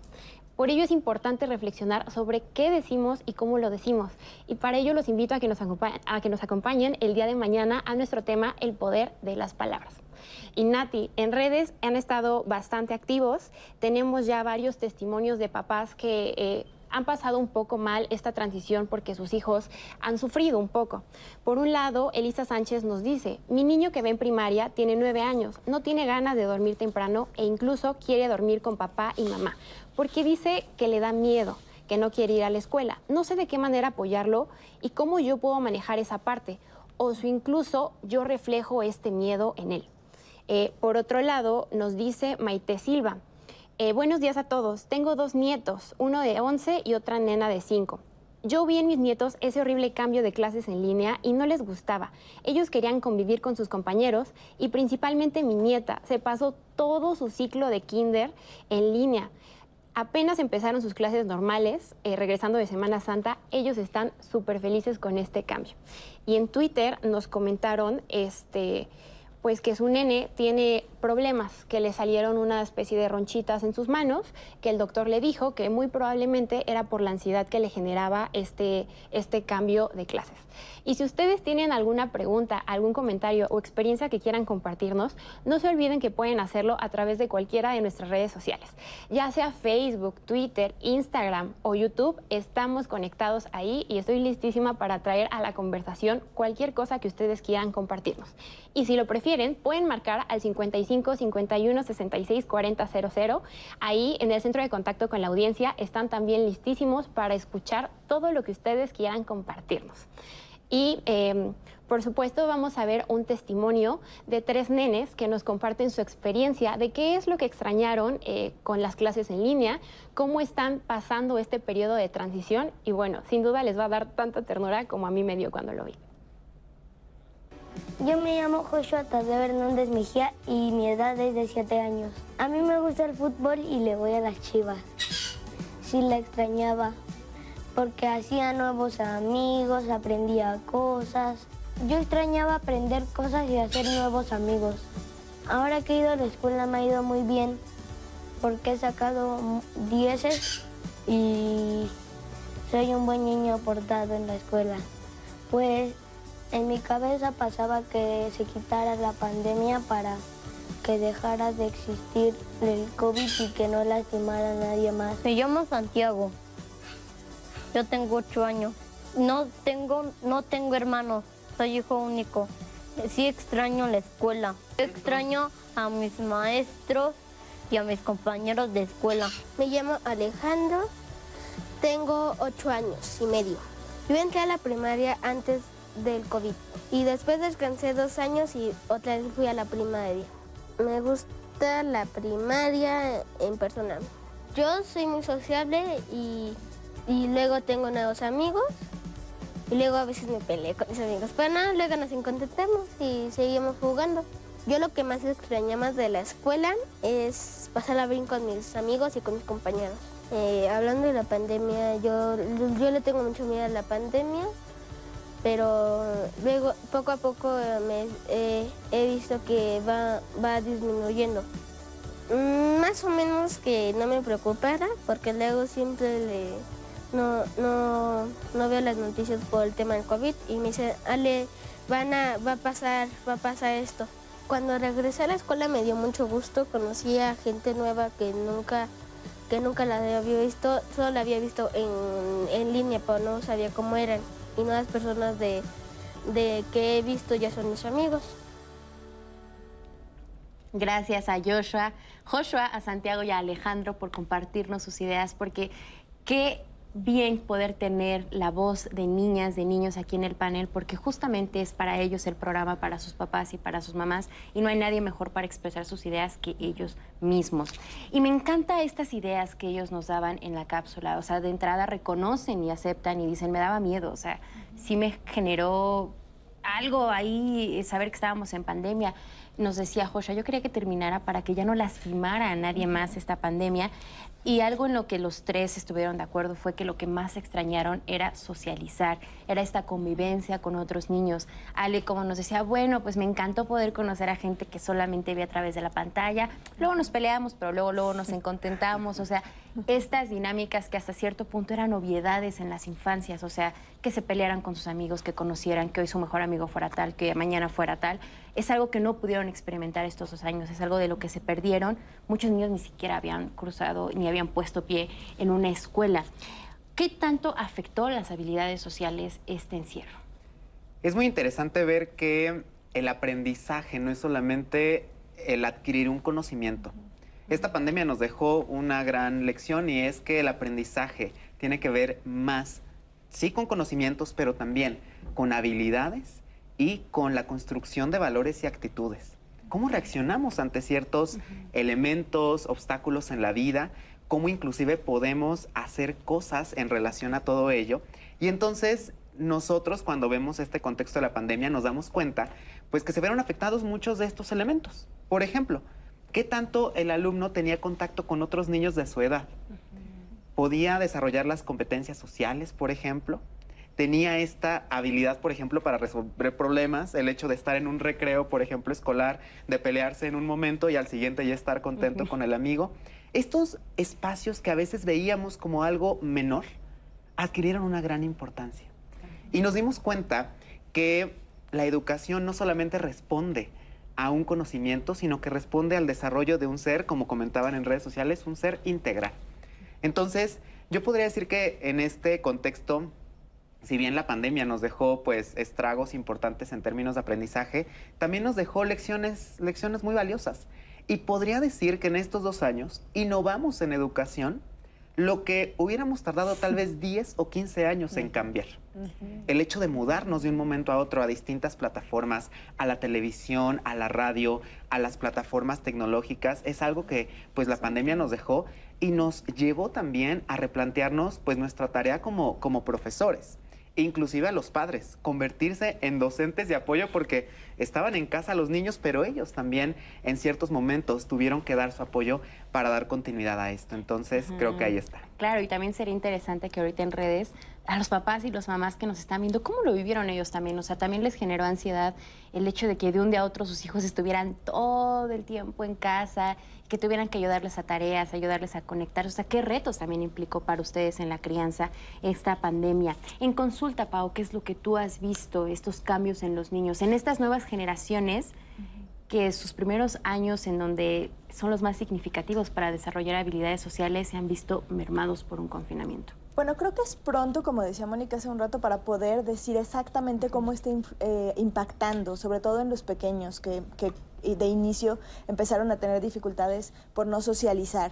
C: Por ello es importante reflexionar sobre qué decimos y cómo lo decimos. Y para ello los invito a que nos, a que nos acompañen el día de mañana a nuestro tema El poder de las palabras. Y Nati, en redes han estado bastante activos. Tenemos ya varios testimonios de papás que eh, han pasado un poco mal esta transición porque sus hijos han sufrido un poco. Por un lado, Elisa Sánchez nos dice, mi niño que ve en primaria tiene nueve años, no tiene ganas de dormir temprano e incluso quiere dormir con papá y mamá, porque dice que le da miedo que no quiere ir a la escuela. No sé de qué manera apoyarlo y cómo yo puedo manejar esa parte, o si incluso yo reflejo este miedo en él. Eh, por otro lado, nos dice Maite Silva, eh, buenos días a todos, tengo dos nietos, uno de 11 y otra nena de 5. Yo vi en mis nietos ese horrible cambio de clases en línea y no les gustaba. Ellos querían convivir con sus compañeros y principalmente mi nieta se pasó todo su ciclo de kinder en línea. Apenas empezaron sus clases normales, eh, regresando de Semana Santa, ellos están súper felices con este cambio. Y en Twitter nos comentaron, este, pues que su nene tiene problemas, que le salieron una especie de ronchitas en sus manos, que el doctor le dijo que muy probablemente era por la ansiedad que le generaba este, este cambio de clases. Y si ustedes tienen alguna pregunta, algún comentario o experiencia que quieran compartirnos, no se olviden que pueden hacerlo a través de cualquiera de nuestras redes sociales, ya sea Facebook, Twitter, Instagram o YouTube, estamos conectados ahí y estoy listísima para traer a la conversación cualquier cosa que ustedes quieran compartirnos. Y si lo prefieren, pueden marcar al 55 51 66 40 00. Ahí en el centro de contacto con la audiencia están también listísimos para escuchar todo lo que ustedes quieran compartirnos. Y em, por supuesto vamos a ver un testimonio de tres nenes que nos comparten su experiencia de qué es lo que extrañaron eh, con las clases en línea, cómo están pasando este periodo de transición y bueno, sin duda les va a dar tanta ternura como a mí me dio cuando lo vi.
H: Yo me llamo Joshua Tadeo Hernández Mejía y mi edad es de 7 años. A mí me gusta el fútbol y le voy a las chivas. Sí la extrañaba porque hacía nuevos amigos, aprendía cosas. Yo extrañaba aprender cosas y hacer nuevos amigos. Ahora que he ido a la escuela me ha ido muy bien porque he sacado dieces y soy un buen niño aportado en la escuela. Pues en mi cabeza pasaba que se quitara la pandemia para que dejara de existir el COVID y que no lastimara a nadie más. Me llamo Santiago. Yo tengo ocho años. No tengo, no tengo hermanos. Soy hijo único. Sí extraño la escuela. Extraño a mis maestros y a mis compañeros de escuela.
I: Me llamo Alejandro. Tengo ocho años y medio. Yo entré a la primaria antes del COVID. Y después descansé dos años y otra vez fui a la primaria. Me gusta la primaria en persona. Yo soy muy sociable y, y luego tengo nuevos amigos y luego a veces me peleé con mis amigos. Pero nada, luego nos encontramos y seguimos jugando. Yo lo que más extrañaba de la escuela es pasar a bien con mis amigos y con mis compañeros. Eh, hablando de la pandemia, yo, yo le tengo mucho miedo a la pandemia, pero luego poco a poco me, eh, he visto que va, va disminuyendo. Más o menos que no me preocupara, porque luego siempre no, no, no veo las noticias por el tema del COVID y me dice, Ale, van a, va a pasar, va a pasar esto. Cuando regresé a la escuela me dio mucho gusto, conocí a gente nueva que nunca, que nunca la había visto, solo la había visto en, en línea, pero no sabía cómo eran. Y nuevas personas de, de que he visto ya son mis amigos.
B: Gracias a Joshua, Joshua, a Santiago y a Alejandro por compartirnos sus ideas, porque qué bien poder tener la voz de niñas, de niños aquí en el panel, porque justamente es para ellos el programa, para sus papás y para sus mamás, y no hay nadie mejor para expresar sus ideas que ellos mismos. Y me encanta estas ideas que ellos nos daban en la cápsula, o sea, de entrada reconocen y aceptan y dicen, me daba miedo, o sea, sí me generó algo ahí, saber que estábamos en pandemia. Nos decía Joshua, yo quería que terminara para que ya no lastimara a nadie más esta pandemia. Y algo en lo que los tres estuvieron de acuerdo fue que lo que más extrañaron era socializar, era esta convivencia con otros niños. Ale, como nos decía, bueno, pues me encantó poder conocer a gente que solamente ve a través de la pantalla. Luego nos peleamos, pero luego, luego nos [laughs] encontentamos. O sea, estas dinámicas que hasta cierto punto eran obviedades en las infancias, o sea, que se pelearan con sus amigos, que conocieran que hoy su mejor amigo fuera tal, que mañana fuera tal, es algo que no pudieron experimentar estos dos años, es algo de lo que se perdieron. Muchos niños ni siquiera habían cruzado ni habían puesto pie en una escuela. ¿Qué tanto afectó las habilidades sociales este encierro?
E: Es muy interesante ver que el aprendizaje no es solamente el adquirir un conocimiento. Esta pandemia nos dejó una gran lección y es que el aprendizaje tiene que ver más, sí con conocimientos, pero también con habilidades y con la construcción de valores y actitudes. ¿Cómo reaccionamos ante ciertos elementos, obstáculos en la vida? ¿Cómo inclusive podemos hacer cosas en relación a todo ello? Y entonces nosotros cuando vemos este contexto de la pandemia nos damos cuenta pues que se vieron afectados muchos de estos elementos. Por ejemplo, ¿qué tanto el alumno tenía contacto con otros niños de su edad? ¿Podía desarrollar las competencias sociales, por ejemplo? tenía esta habilidad, por ejemplo, para resolver problemas, el hecho de estar en un recreo, por ejemplo, escolar, de pelearse en un momento y al siguiente ya estar contento con el amigo. Estos espacios que a veces veíamos como algo menor, adquirieron una gran importancia. Y nos dimos cuenta que la educación no solamente responde a un conocimiento, sino que responde al desarrollo de un ser, como comentaban en redes sociales, un ser integral. Entonces, yo podría decir que en este contexto si bien la pandemia nos dejó pues estragos importantes en términos de aprendizaje, también nos dejó lecciones, lecciones muy valiosas. Y podría decir que en estos dos años innovamos en educación lo que hubiéramos tardado tal vez [laughs] 10 o 15 años en cambiar. El hecho de mudarnos de un momento a otro a distintas plataformas, a la televisión, a la radio, a las plataformas tecnológicas, es algo que pues la pandemia nos dejó y nos llevó también a replantearnos pues nuestra tarea como, como profesores inclusive a los padres, convertirse en docentes de apoyo porque estaban en casa los niños, pero ellos también en ciertos momentos tuvieron que dar su apoyo para dar continuidad a esto. Entonces, creo que ahí está.
B: Claro, y también sería interesante que ahorita en redes a los papás y las mamás que nos están viendo, ¿cómo lo vivieron ellos también? O sea, también les generó ansiedad el hecho de que de un día a otro sus hijos estuvieran todo el tiempo en casa, que tuvieran que ayudarles a tareas, ayudarles a conectar. O sea, ¿qué retos también implicó para ustedes en la crianza esta pandemia? En consulta, Pau, ¿qué es lo que tú has visto, estos cambios en los niños, en estas nuevas generaciones? que sus primeros años en donde son los más significativos para desarrollar habilidades sociales se han visto mermados por un confinamiento.
D: Bueno, creo que es pronto, como decía Mónica hace un rato, para poder decir exactamente cómo está eh, impactando, sobre todo en los pequeños que, que de inicio empezaron a tener dificultades por no socializar.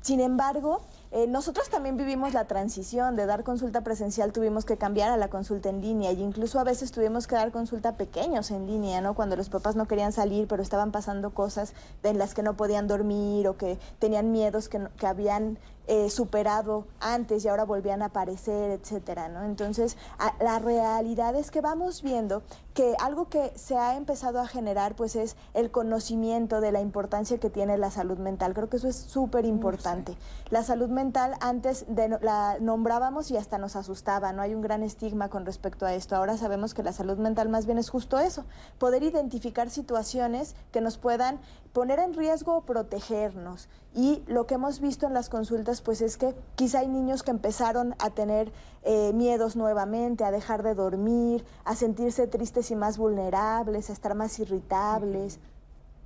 D: Sin embargo, Eh, nosotros también vivimos la transición de dar consulta presencial, tuvimos que cambiar a la consulta en línea y incluso a veces tuvimos que dar consulta pequeños en línea, ¿no? Cuando los papás no querían salir, pero estaban pasando cosas en las que no podían dormir o que tenían miedos que, que habían eh, superado antes y ahora volvían a aparecer, etcétera, ¿no? Entonces, la realidad es que vamos viendo que algo que se ha empezado a generar, pues, es el conocimiento de la importancia que tiene la salud mental. Creo que eso es súper importante. La salud mental antes de, la nombrábamos y hasta nos asustaba, ¿no? Hay un gran estigma con respecto a esto. Ahora sabemos que la salud mental más bien es justo eso, poder identificar situaciones que nos puedan poner en riesgo o protegernos. Y lo que hemos visto en las consultas, pues es que quizá hay niños que empezaron a tener eh, miedos nuevamente, a dejar de dormir, a sentirse tristes y más vulnerables, a estar más irritables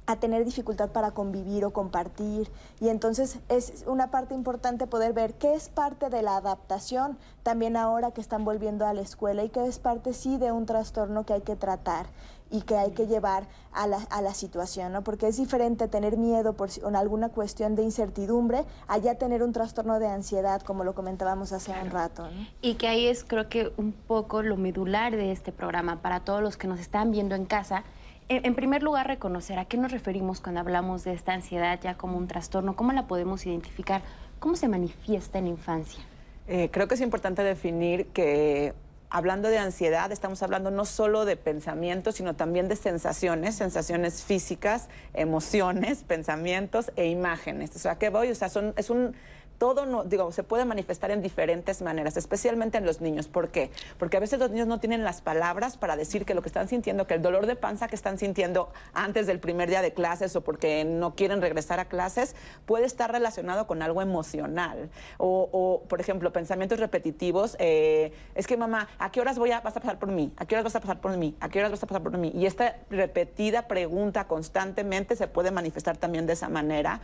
D: a tener dificultad para convivir o compartir. Y entonces es una parte importante poder ver qué es parte de la adaptación también ahora que están volviendo a la escuela y qué es parte sí de un trastorno que hay que tratar y que hay que llevar a la, a la situación, ¿no? Porque es diferente tener miedo por alguna cuestión de incertidumbre a ya tener un trastorno de ansiedad, como lo comentábamos hace un rato,
B: Y que ahí es creo que un poco lo medular de este programa para todos los que nos están viendo en casa, en primer lugar, reconocer a qué nos referimos cuando hablamos de esta ansiedad ya como un trastorno, cómo la podemos identificar, cómo se manifiesta en infancia.
F: Eh, creo que es importante definir que hablando de ansiedad, estamos hablando no solo de pensamientos, sino también de sensaciones, sensaciones físicas, emociones, [laughs] pensamientos e imágenes. O sea, ¿qué voy? O sea, son, es un todo no, digo, se puede manifestar en diferentes maneras, especialmente en los niños. ¿Por qué? Porque a veces los niños no tienen las palabras para decir que lo que están sintiendo, que el dolor de panza que están sintiendo antes del primer día de clases o porque no quieren regresar a clases, puede estar relacionado con algo emocional. O, por ejemplo, pensamientos repetitivos. Eh, es que mamá, ¿a qué horas voy a, vas a pasar por mí? ¿A qué horas vas a pasar por mí? ¿A qué horas vas a pasar por mí? Y esta repetida pregunta constantemente se puede manifestar también de esa manera.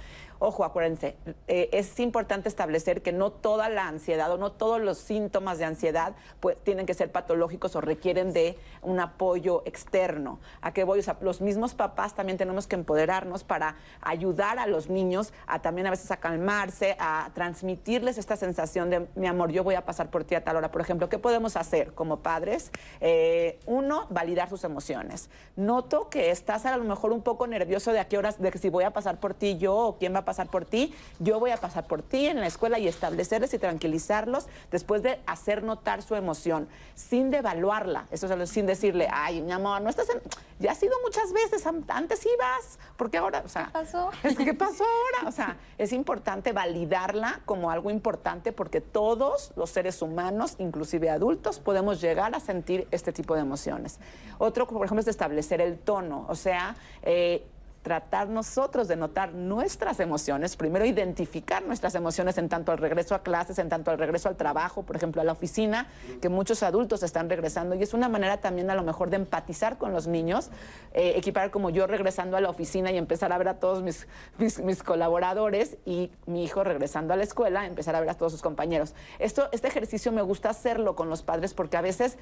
F: Ojo, acuérdense, eh, es importante establecer que no toda la ansiedad o no todos los síntomas de ansiedad pues, tienen que ser patológicos o requieren de un apoyo externo. ¿A qué voy? O sea, los mismos papás también tenemos que empoderarnos para ayudar a los niños a también a veces a calmarse, a transmitirles esta sensación de, mi amor, yo voy a pasar por ti a tal hora. Por ejemplo, ¿qué podemos hacer como padres? Eh, uno, validar sus emociones. Noto que estás a lo mejor un poco nervioso de a qué horas, de que si voy a pasar por ti yo o quién va a pasar por ti, yo voy a pasar por ti en la escuela y establecerles y tranquilizarlos después de hacer notar su emoción, sin devaluarla, eso es sin decirle, ay, mi amor, no estás en... ya has ido muchas veces, antes ibas, porque ahora, o sea,
B: ¿qué pasó? [laughs]
F: ¿qué pasó ahora? O sea, es importante validarla como algo importante porque todos los seres humanos, inclusive adultos, podemos llegar a sentir este tipo de emociones. Otro, por ejemplo, es establecer el tono, o sea, eh, tratar nosotros de notar nuestras emociones, primero identificar nuestras emociones en tanto al regreso a clases, en tanto al regreso al trabajo, por ejemplo, a la oficina, que muchos adultos están regresando y es una manera también a lo mejor de empatizar con los niños, eh, equipar como yo regresando a la oficina y empezar a ver a todos [laughs] mis, mis, colaboradores y mi hijo regresando a la escuela, empezar a ver a todos sus compañeros. Esto, este ejercicio me gusta hacerlo con los padres porque a veces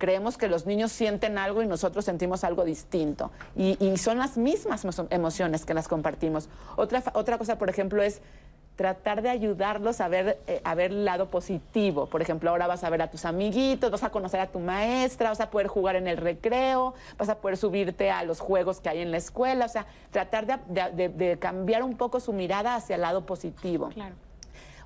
F: creemos que los niños sienten algo y nosotros sentimos algo distinto. Y, son las mismas emociones que las compartimos. Otra, otra cosa, por ejemplo, es tratar de ayudarlos a ver, eh, a ver el lado positivo. Por ejemplo, ahora vas a ver a tus amiguitos, vas a conocer a tu maestra, vas a poder jugar en el recreo, vas a poder subirte a los juegos que hay en la escuela. O sea, tratar de, de cambiar un poco su mirada hacia el lado positivo.
B: Claro.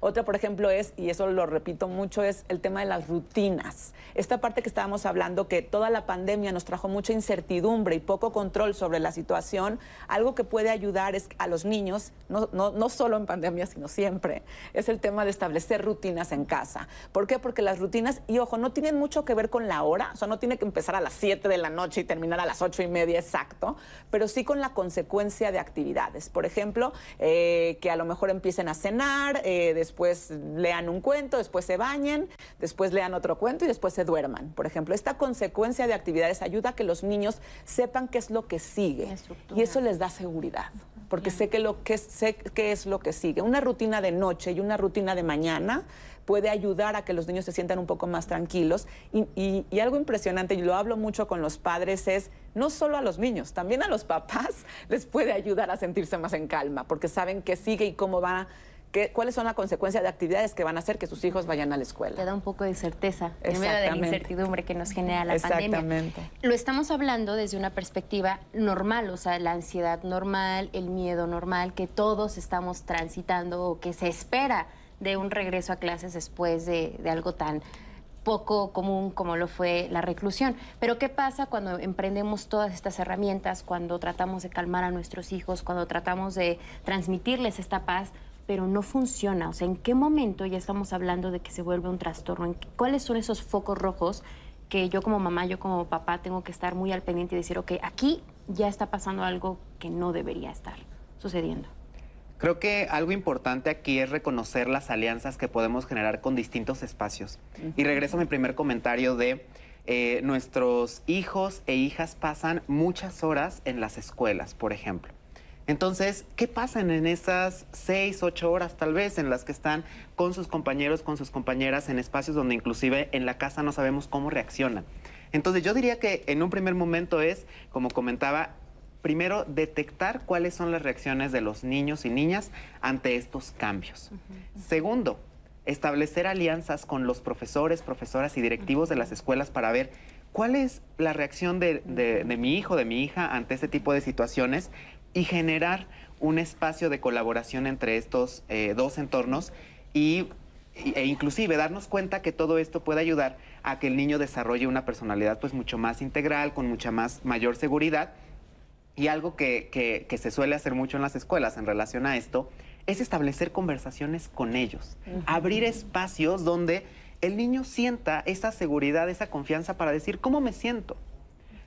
F: Otra, por ejemplo, es, y eso lo repito mucho, es el tema de las rutinas. Esta parte que estábamos hablando, que toda la pandemia nos trajo mucha incertidumbre y poco control sobre la situación, algo que puede ayudar es a los niños, no, no, no solo en pandemia, sino siempre, es el tema de establecer rutinas en casa. ¿Por qué? Porque las rutinas, y ojo, no tienen mucho que ver con la hora, o sea, no tiene que empezar a las 7 de la noche y terminar a las 8 y media exacto, pero sí con la consecuencia de actividades. Por ejemplo, eh, que a lo mejor empiecen a cenar, eh, después lean un cuento, después se bañen, después lean otro cuento y después se duerman. Por ejemplo, esta consecuencia de actividades ayuda a que los niños sepan qué es lo que sigue y eso les da seguridad porque sé que lo que sé qué es lo que sigue. Una rutina de noche y una rutina de mañana puede ayudar a que los niños se sientan un poco más tranquilos. Y, y, algo impresionante, y lo hablo mucho con los padres, es no solo a los niños, también a los papás [laughs] les puede ayudar a sentirse más en calma, porque saben qué sigue y cómo va qué, cuáles son las consecuencias de actividades que van a hacer que sus hijos vayan a la escuela.
B: Te da un poco de certeza en medio de la incertidumbre que nos genera la pandemia. Lo estamos hablando desde una perspectiva normal, o sea, la ansiedad normal, el miedo normal que todos estamos transitando o que se espera de un regreso a clases después de, de algo tan poco común como lo fue la reclusión. Pero ¿qué pasa cuando emprendemos todas estas herramientas, cuando tratamos de calmar a nuestros hijos, cuando tratamos de transmitirles esta paz? Pero no funciona. O sea, ¿en qué momento ya estamos hablando de que se vuelve un trastorno? ¿Cuáles son esos focos rojos que yo como mamá, yo como papá tengo que estar muy al pendiente y decir, ok, aquí ya está pasando algo que no debería estar sucediendo?
E: Creo que algo importante aquí es reconocer las alianzas que podemos generar con distintos espacios. Y regreso a mi primer comentario de eh, nuestros hijos e hijas pasan muchas horas en las escuelas, por ejemplo. Entonces, ¿qué pasan en esas seis, ocho horas tal vez en las que están con sus compañeros, con sus compañeras en espacios donde inclusive en la casa no sabemos cómo reaccionan? Entonces, yo diría que en un primer momento es, como comentaba, primero detectar cuáles son las reacciones de los niños y niñas ante estos cambios. Segundo, establecer alianzas con los profesores, profesoras y directivos de las escuelas para ver cuál es la reacción de, mi hijo, de mi hija ante este tipo de situaciones y generar un espacio de colaboración entre estos eh, dos entornos y, e inclusive darnos cuenta que todo esto puede ayudar a que el niño desarrolle una personalidad pues mucho más integral, con mucha más mayor seguridad. Y algo que, se suele hacer mucho en las escuelas en relación a esto es establecer conversaciones con ellos, abrir espacios donde el niño sienta esa seguridad, esa confianza para decir, ¿cómo me siento?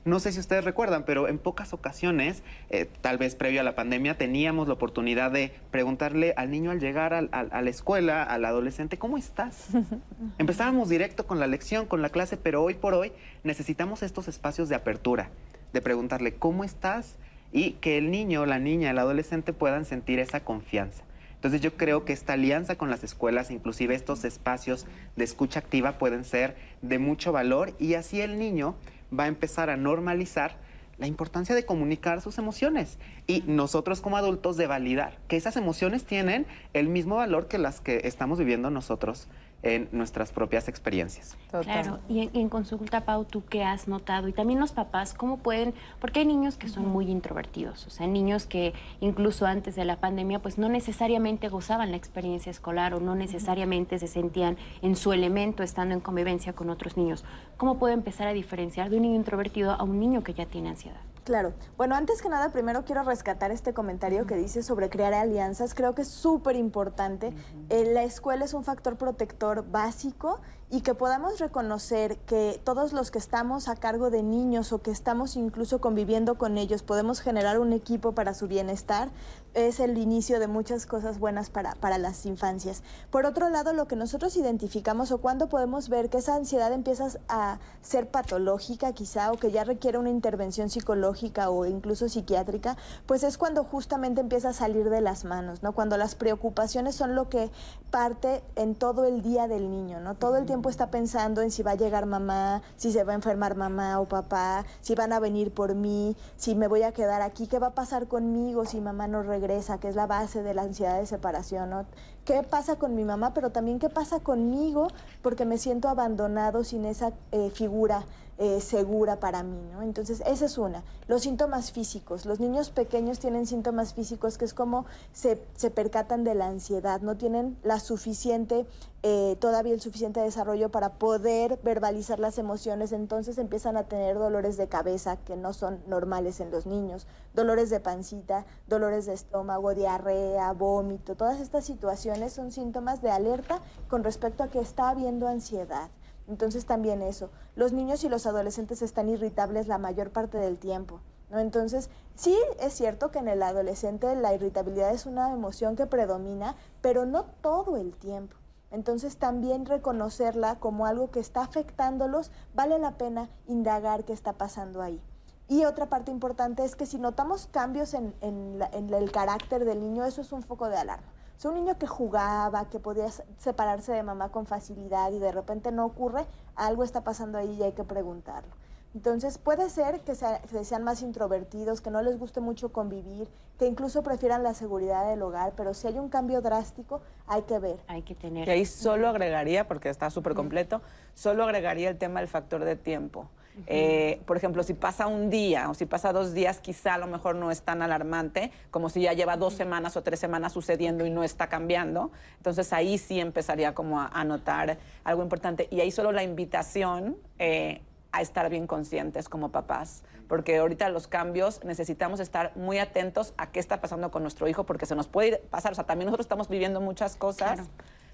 E: No sé si ustedes recuerdan, pero en pocas ocasiones, eh, tal vez previo a la pandemia, teníamos la oportunidad de preguntarle al niño al llegar a la escuela, al adolescente, ¿cómo estás? [laughs] Empezábamos directo con la lección, con la clase, pero hoy por hoy necesitamos estos espacios de apertura de preguntarle cómo estás y que el niño, la niña, el adolescente puedan sentir esa confianza. Entonces yo creo que esta alianza con las escuelas, inclusive estos espacios de escucha activa pueden ser de mucho valor y así el niño va a empezar a normalizar la importancia de comunicar sus emociones y nosotros como adultos de validar que esas emociones tienen el mismo valor que las que estamos viviendo nosotros en nuestras propias experiencias.
B: Claro, y en, consulta, Pau, ¿tú qué has notado? Y también los papás, ¿cómo pueden? Porque hay niños que son muy introvertidos, o sea, niños que incluso antes de la pandemia, pues no necesariamente gozaban la experiencia escolar o no necesariamente se sentían en su elemento estando en convivencia con otros niños. ¿Cómo puede empezar a diferenciar de un niño introvertido a un niño que ya tiene ansiedad?
D: Claro. Bueno, antes que nada, primero quiero rescatar este comentario que dice sobre crear alianzas. Creo que es súper importante. Eh, la escuela es un factor protector básico y que podamos reconocer que todos los que estamos a cargo de niños o que estamos incluso conviviendo con ellos podemos generar un equipo para su bienestar, es el inicio de muchas cosas buenas para, para las infancias. Por otro lado, lo que nosotros identificamos o cuando podemos ver que esa ansiedad empieza a ser patológica quizá o que ya requiere una intervención psicológica o incluso psiquiátrica, pues es cuando justamente empieza a salir de las manos, ¿no? Cuando las preocupaciones son lo que parte en todo el día del niño, ¿no? Todo el tiempo está pensando en si va a llegar mamá, si se va a enfermar mamá o papá, si van a venir por mí, si me voy a quedar aquí, qué va a pasar conmigo si mamá no regresa, que es la base de la ansiedad de separación, ¿no? ¿Qué pasa con mi mamá, pero también qué pasa conmigo porque me siento abandonado sin esa eh, figura eh, segura para mí, ¿no? Entonces, esa es una. Los síntomas físicos. Los niños pequeños tienen síntomas físicos que es como se, se percatan de la ansiedad, no tienen la suficiente, eh, todavía el suficiente desarrollo para poder verbalizar las emociones, entonces empiezan a tener dolores de cabeza que no son normales en los niños, dolores de pancita, dolores de estómago, diarrea, vómito, todas estas situaciones son síntomas de alerta con respecto a que está habiendo ansiedad. Entonces también eso, los niños y los adolescentes están irritables la mayor parte del tiempo. ¿no? Entonces, sí es cierto que en el adolescente la irritabilidad es una emoción que predomina, pero no todo el tiempo. Entonces también reconocerla como algo que está afectándolos, vale la pena indagar qué está pasando ahí. Y otra parte importante es que si notamos cambios en, en el carácter del niño, eso es un foco de alarma. Es un niño que jugaba, que podía separarse de mamá con facilidad y de repente no ocurre, algo está pasando ahí y hay que preguntarlo. Entonces puede ser que, sean más introvertidos, que no les guste mucho convivir, que incluso prefieran la seguridad del hogar, pero si hay un cambio drástico, hay que ver.
B: Hay que tener.
F: Y ahí solo agregaría, porque está súper completo, solo agregaría el tema del factor de tiempo. Eh, por ejemplo, si pasa un día o si pasa dos días, quizá a lo mejor no es tan alarmante como si ya lleva dos semanas o tres semanas sucediendo y no está cambiando. Entonces ahí sí empezaría como a, notar algo importante. Y ahí solo la invitación eh, a estar bien conscientes como papás, porque ahorita los cambios necesitamos estar muy atentos a qué está pasando con nuestro hijo, porque se nos puede pasar, o sea, también nosotros estamos viviendo muchas cosas.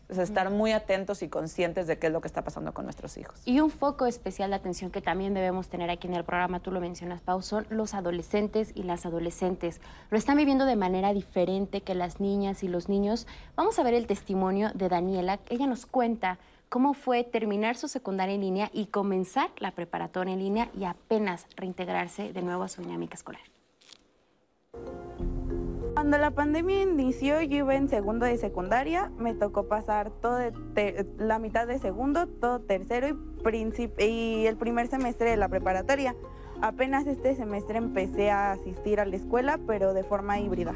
F: Entonces, estar muy atentos y conscientes de qué es lo que está pasando con nuestros hijos.
B: Y un foco especial de atención que también debemos tener aquí en el programa, tú lo mencionas, Pau, son los adolescentes y las adolescentes. Lo están viviendo de manera diferente que las niñas y los niños. Vamos a ver el testimonio de Daniela. Ella nos cuenta cómo fue terminar su secundaria en línea y comenzar la preparatoria en línea y apenas reintegrarse de nuevo a su dinámica escolar.
J: Cuando la pandemia inició, yo iba en segundo de secundaria, me tocó pasar todo la mitad de segundo, todo tercero y, y el primer semestre de la preparatoria. Apenas este semestre empecé a asistir a la escuela, pero de forma híbrida.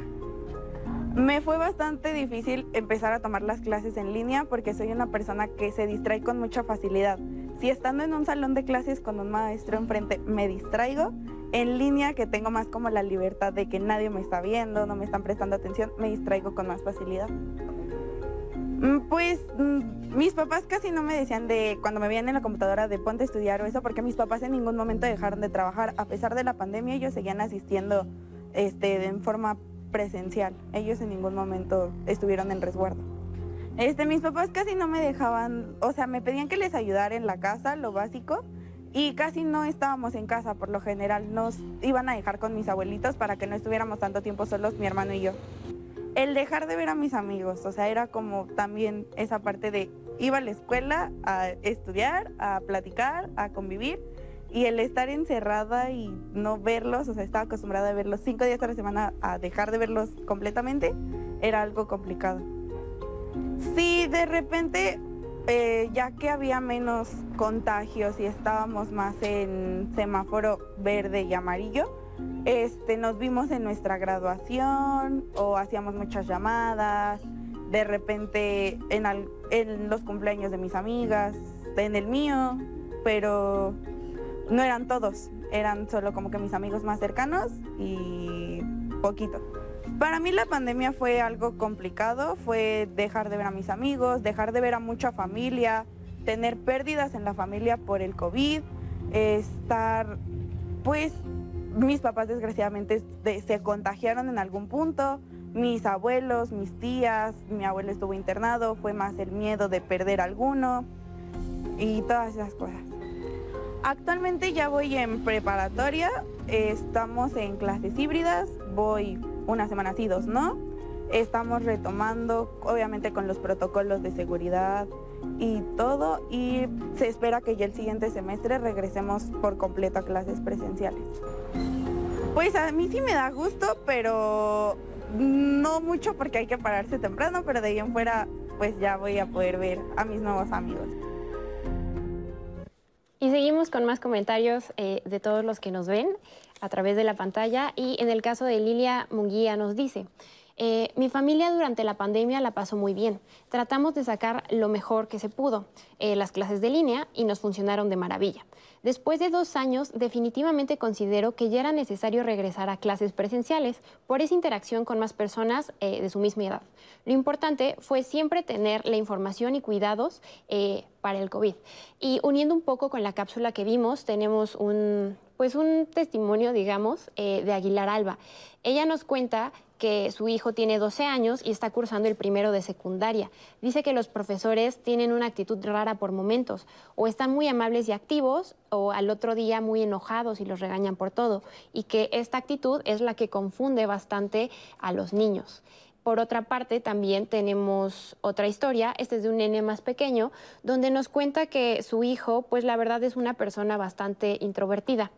J: Me fue bastante difícil empezar a tomar las clases en línea porque soy una persona que se distrae con mucha facilidad. Si estando en un salón de clases con un maestro enfrente me distraigo, en línea que tengo más como la libertad de que nadie me está viendo, no me están prestando atención, me distraigo con más facilidad. Mm, pues mm, mis papás casi no me decían de cuando me veían en la computadora de ponte a estudiar o eso, porque mis papás en ningún momento dejaron de trabajar. A pesar de la pandemia, ellos seguían asistiendo este, en forma presencial. Ellos en ningún momento estuvieron en resguardo. Este, mis papás casi no me dejaban, o sea, me pedían que les ayudara en la casa, lo básico, y casi no estábamos en casa por lo general. Nos iban a dejar con mis abuelitos para que no estuviéramos tanto tiempo solos, mi hermano y yo. El dejar de ver a mis amigos, o sea, era como también esa parte de iba a la escuela a estudiar, a platicar, a convivir y el estar encerrada y no verlos, o sea, estaba acostumbrada a verlos cinco días a la semana, a dejar de verlos completamente, era algo complicado. Sí, de repente, eh, ya que había menos contagios y estábamos más en semáforo verde y amarillo, este, nos vimos en nuestra graduación o hacíamos muchas llamadas, de repente en, en los cumpleaños de mis amigas, en el mío, pero no eran todos, eran solo como que mis amigos más cercanos y poquito. Para mí la pandemia fue algo complicado, fue dejar de ver a mis amigos, dejar de ver a mucha familia, tener pérdidas en la familia por el COVID, estar, pues mis papás desgraciadamente se contagiaron en algún punto, mis abuelos, mis tías, mi abuelo estuvo internado, fue más el miedo de perder alguno y todas esas cosas. Actualmente ya voy en preparatoria, estamos en clases híbridas, voy una semana sí, dos no. Estamos retomando, obviamente con los protocolos de seguridad y todo, y se espera que ya el siguiente semestre regresemos por completo a clases presenciales. Pues a mí sí me da gusto, pero no mucho porque hay que pararse temprano, pero de ahí en fuera pues ya voy a poder ver a mis nuevos amigos.
C: Y seguimos con más comentarios eh, de todos los que nos ven a través de la pantalla. Y en el caso de Lilia Munguía nos dice, eh, mi familia durante la pandemia la pasó muy bien. Tratamos de sacar lo mejor que se pudo, eh, las clases de línea, y nos funcionaron de maravilla. Después de dos años, definitivamente considero que ya era necesario regresar a clases presenciales por esa interacción con más personas eh, de su misma edad. Lo importante fue siempre tener la información y cuidados para el COVID. Y uniendo un poco con la cápsula que vimos, tenemos un, pues un testimonio, digamos, eh, de Aguilar Alba. Ella nos cuenta que su hijo tiene 12 años y está cursando el primero de secundaria. Dice que los profesores tienen una actitud rara por momentos, o están muy amables y activos, o al otro día muy enojados y los regañan por todo, y que esta actitud es la que confunde bastante a los niños. Por otra parte, también tenemos otra historia, este es de un nene más pequeño, donde nos cuenta que su hijo, pues la verdad es una persona bastante introvertida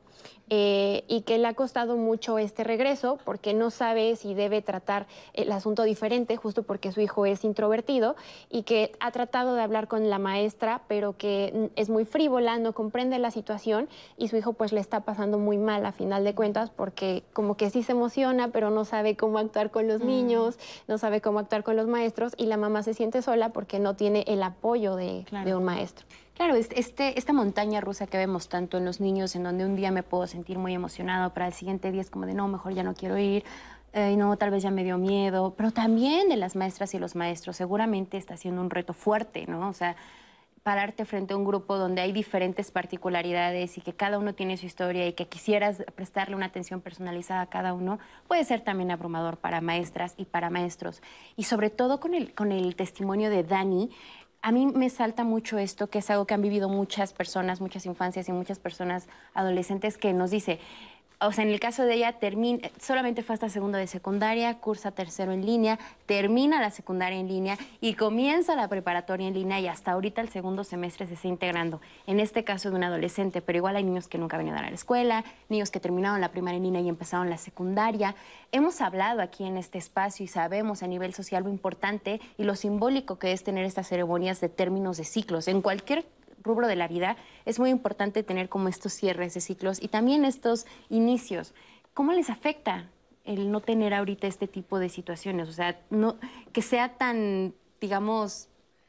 C: eh, y que le ha costado mucho este regreso porque no sabe si debe tratar el asunto diferente, justo porque su hijo es introvertido y que ha tratado de hablar con la maestra, pero que es muy frívola, no comprende la situación y su hijo pues le está pasando muy mal a final de cuentas porque como que sí se emociona, pero no sabe cómo actuar con los mm. niños, no sabe cómo actuar con los maestros y la mamá se siente sola porque no tiene el apoyo de, de un maestro.
B: Claro, este, esta montaña rusa que vemos tanto en los niños, en donde un día me puedo sentir muy emocionado, para el siguiente día es como de no, mejor ya no quiero ir, eh, no, tal vez ya me dio miedo, pero también de las maestras y los maestros, seguramente está siendo un reto fuerte, ¿no? O sea, pararte frente a un grupo donde hay diferentes particularidades y que cada uno tiene su historia y que quisieras prestarle una atención personalizada a cada uno, puede ser también abrumador para maestras y para maestros. Y sobre todo con el, con el testimonio de Dani, a mí me salta mucho esto, que es algo que han vivido muchas personas, muchas infancias y muchas personas adolescentes, que nos dice, o sea, en el caso de ella, termina, solamente fue hasta segundo de secundaria, cursa tercero en línea, termina la secundaria en línea y comienza la preparatoria en línea y hasta ahorita el segundo semestre se está integrando. En este caso de un adolescente, pero igual hay niños que nunca venían a la escuela, niños que terminaron la primaria en línea y empezaron la secundaria. Hemos hablado aquí en este espacio y sabemos a nivel social lo importante y lo simbólico que es tener estas ceremonias de términos de ciclos. En cualquier rubro de la vida, es muy importante tener como estos cierres de ciclos y también estos inicios. ¿Cómo les afecta el no tener ahorita este tipo de situaciones? O sea, que sea tan, digamos,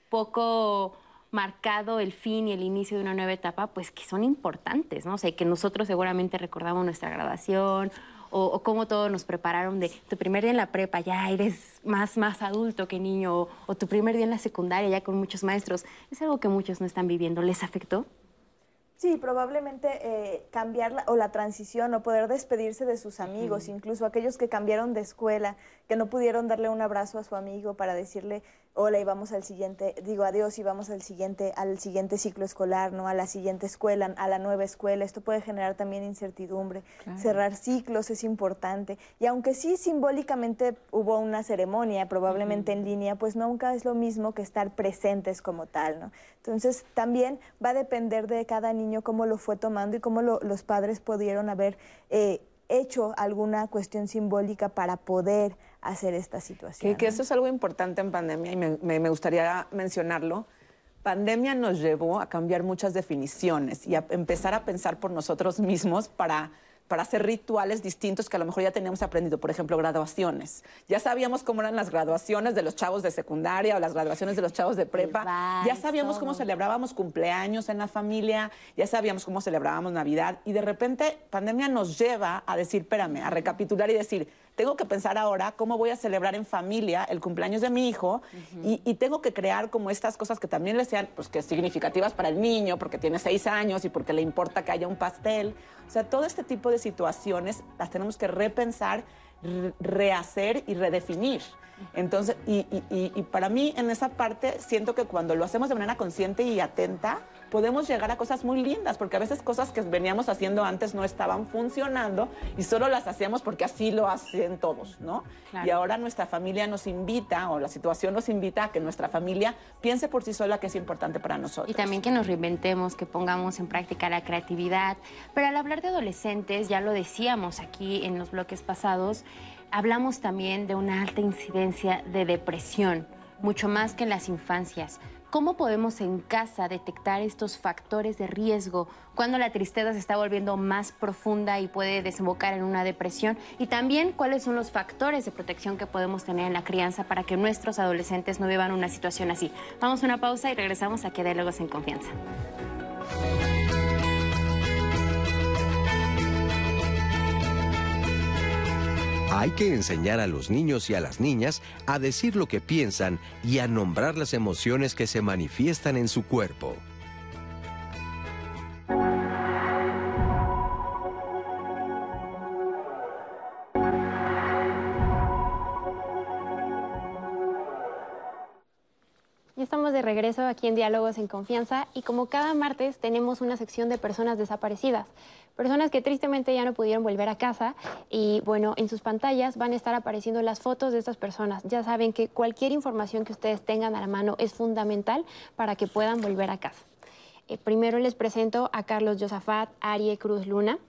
B: poco marcado el fin y el inicio de una nueva etapa, pues que son importantes, ¿no? O sea, que nosotros seguramente recordamos nuestra graduación o, cómo todos nos prepararon de tu primer día en la prepa, ya eres más, más adulto que niño, o, tu primer día en la secundaria ya con muchos maestros. Es algo que muchos no están viviendo. ¿Les afectó?
D: Sí, probablemente eh, cambiar la, o la transición o poder despedirse de sus amigos, incluso aquellos que cambiaron de escuela, que no pudieron darle un abrazo a su amigo para decirle hola y vamos al siguiente, digo adiós y vamos al siguiente, al siguiente ciclo escolar, ¿no? A la siguiente escuela, a la nueva escuela. Esto puede generar también incertidumbre. Cerrar ciclos es importante. Y aunque sí simbólicamente hubo una ceremonia, probablemente en línea, pues nunca es lo mismo que estar presentes como tal, ¿no? Entonces también va a depender de cada niño cómo lo fue tomando y cómo los padres pudieron haber eh, hecho alguna cuestión simbólica para poder hacer esta situación.
F: Que, eso es algo importante en pandemia y me, gustaría mencionarlo. Pandemia nos llevó a cambiar muchas definiciones y a empezar a pensar por nosotros mismos para para hacer rituales distintos que a lo mejor ya teníamos aprendido. Por ejemplo, graduaciones. Ya sabíamos cómo eran las graduaciones de los chavos de secundaria o las graduaciones de los chavos de prepa. ya sabíamos cómo celebrábamos cumpleaños en la familia, ya sabíamos cómo celebrábamos Navidad. Y de repente, pandemia nos lleva a decir, espérame, a recapitular y decir, tengo que pensar ahora cómo voy a celebrar en familia el cumpleaños de mi hijo y, tengo que crear como estas cosas que también le sean pues, que significativas para el niño, porque tiene seis años y porque le importa que haya un pastel. O sea, todo este tipo de situaciones las tenemos que repensar, rehacer y redefinir. Entonces, y, y para mí en esa parte siento que cuando lo hacemos de manera consciente y atenta, podemos llegar a cosas muy lindas, porque a veces cosas que veníamos haciendo antes no estaban funcionando y solo las hacíamos porque así lo hacen todos, ¿no? Y ahora nuestra familia nos invita, o la situación nos invita a que nuestra familia piense por sí sola que es importante para nosotros.
B: Y también que nos reinventemos, que pongamos en práctica la creatividad. Pero al hablar de adolescentes, ya lo decíamos aquí en los bloques pasados, hablamos también de una alta incidencia de depresión, mucho más que en las infancias. ¿Cómo podemos en casa detectar estos factores de riesgo cuando la tristeza se está volviendo más profunda y puede desembocar en una depresión? Y también cuáles son los factores de protección que podemos tener en la crianza para que nuestros adolescentes no vivan una situación así. Vamos a una pausa y regresamos a Diálogos en Confianza.
A: Hay que enseñar a los niños y a las niñas a decir lo que piensan y a nombrar las emociones que se manifiestan en su cuerpo.
C: De regreso aquí en Diálogos en Confianza y como cada martes tenemos una sección de personas desaparecidas personas que tristemente ya no pudieron volver a casa y bueno, en sus pantallas van a estar apareciendo las fotos de estas personas. Ya saben que cualquier información que ustedes tengan a la mano es fundamental para que puedan volver a casa. Eh, primero les presento a Carlos Josafat Arie Cruz Luna.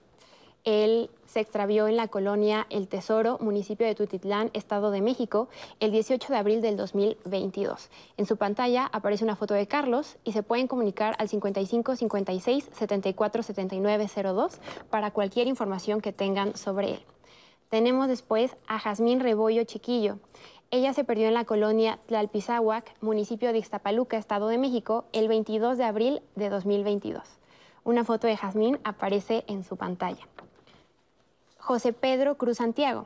C: Él se extravió en la colonia El Tesoro, municipio de Tutitlán, Estado de México, el 18 de abril del 2022. En su pantalla aparece una foto de Carlos y se pueden comunicar al 55 56 74 79 02 para cualquier información que tengan sobre él. Tenemos después a Jazmín Rebollo Chiquillo. Ella se perdió en la colonia Tlalpizahuac, municipio de Ixtapaluca, Estado de México, el 22 de abril de 2022. Una foto de Jazmín aparece en su pantalla. José Pedro Cruz Santiago.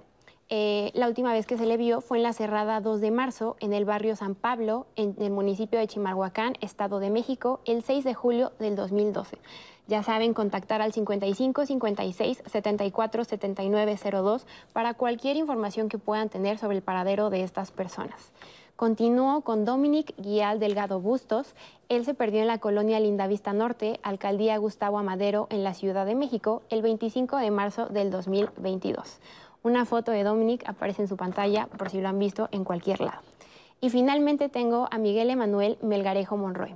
C: Eh, la última vez que se le vio fue en la cerrada 2 de marzo en el barrio San Pablo, en el municipio de Chimalhuacán, Estado de México, el 6 de julio del 2012. Ya saben, contactar al 55 56 74 79 02 para cualquier información que puedan tener sobre el paradero de estas personas. Continuó con Dominic Guial Delgado Bustos. Él se perdió en la colonia Lindavista Norte, alcaldía Gustavo Amadero, en la Ciudad de México, el 25 de marzo del 2022. Una foto de Dominic aparece en su pantalla por si lo han visto en cualquier lado. Y finalmente tengo a Miguel Emanuel Melgarejo Monroy.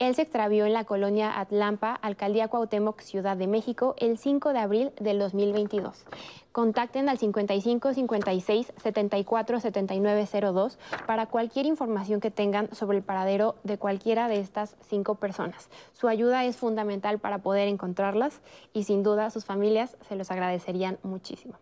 C: Él se extravió en la colonia Atlampa, Alcaldía Cuauhtémoc, Ciudad de México, el 5 de abril del 2022. Contacten al 55 56 74 79 02 para cualquier información que tengan sobre el paradero de cualquiera de estas cinco personas. Su ayuda es fundamental para poder encontrarlas y sin duda sus familias se los agradecerían muchísimo.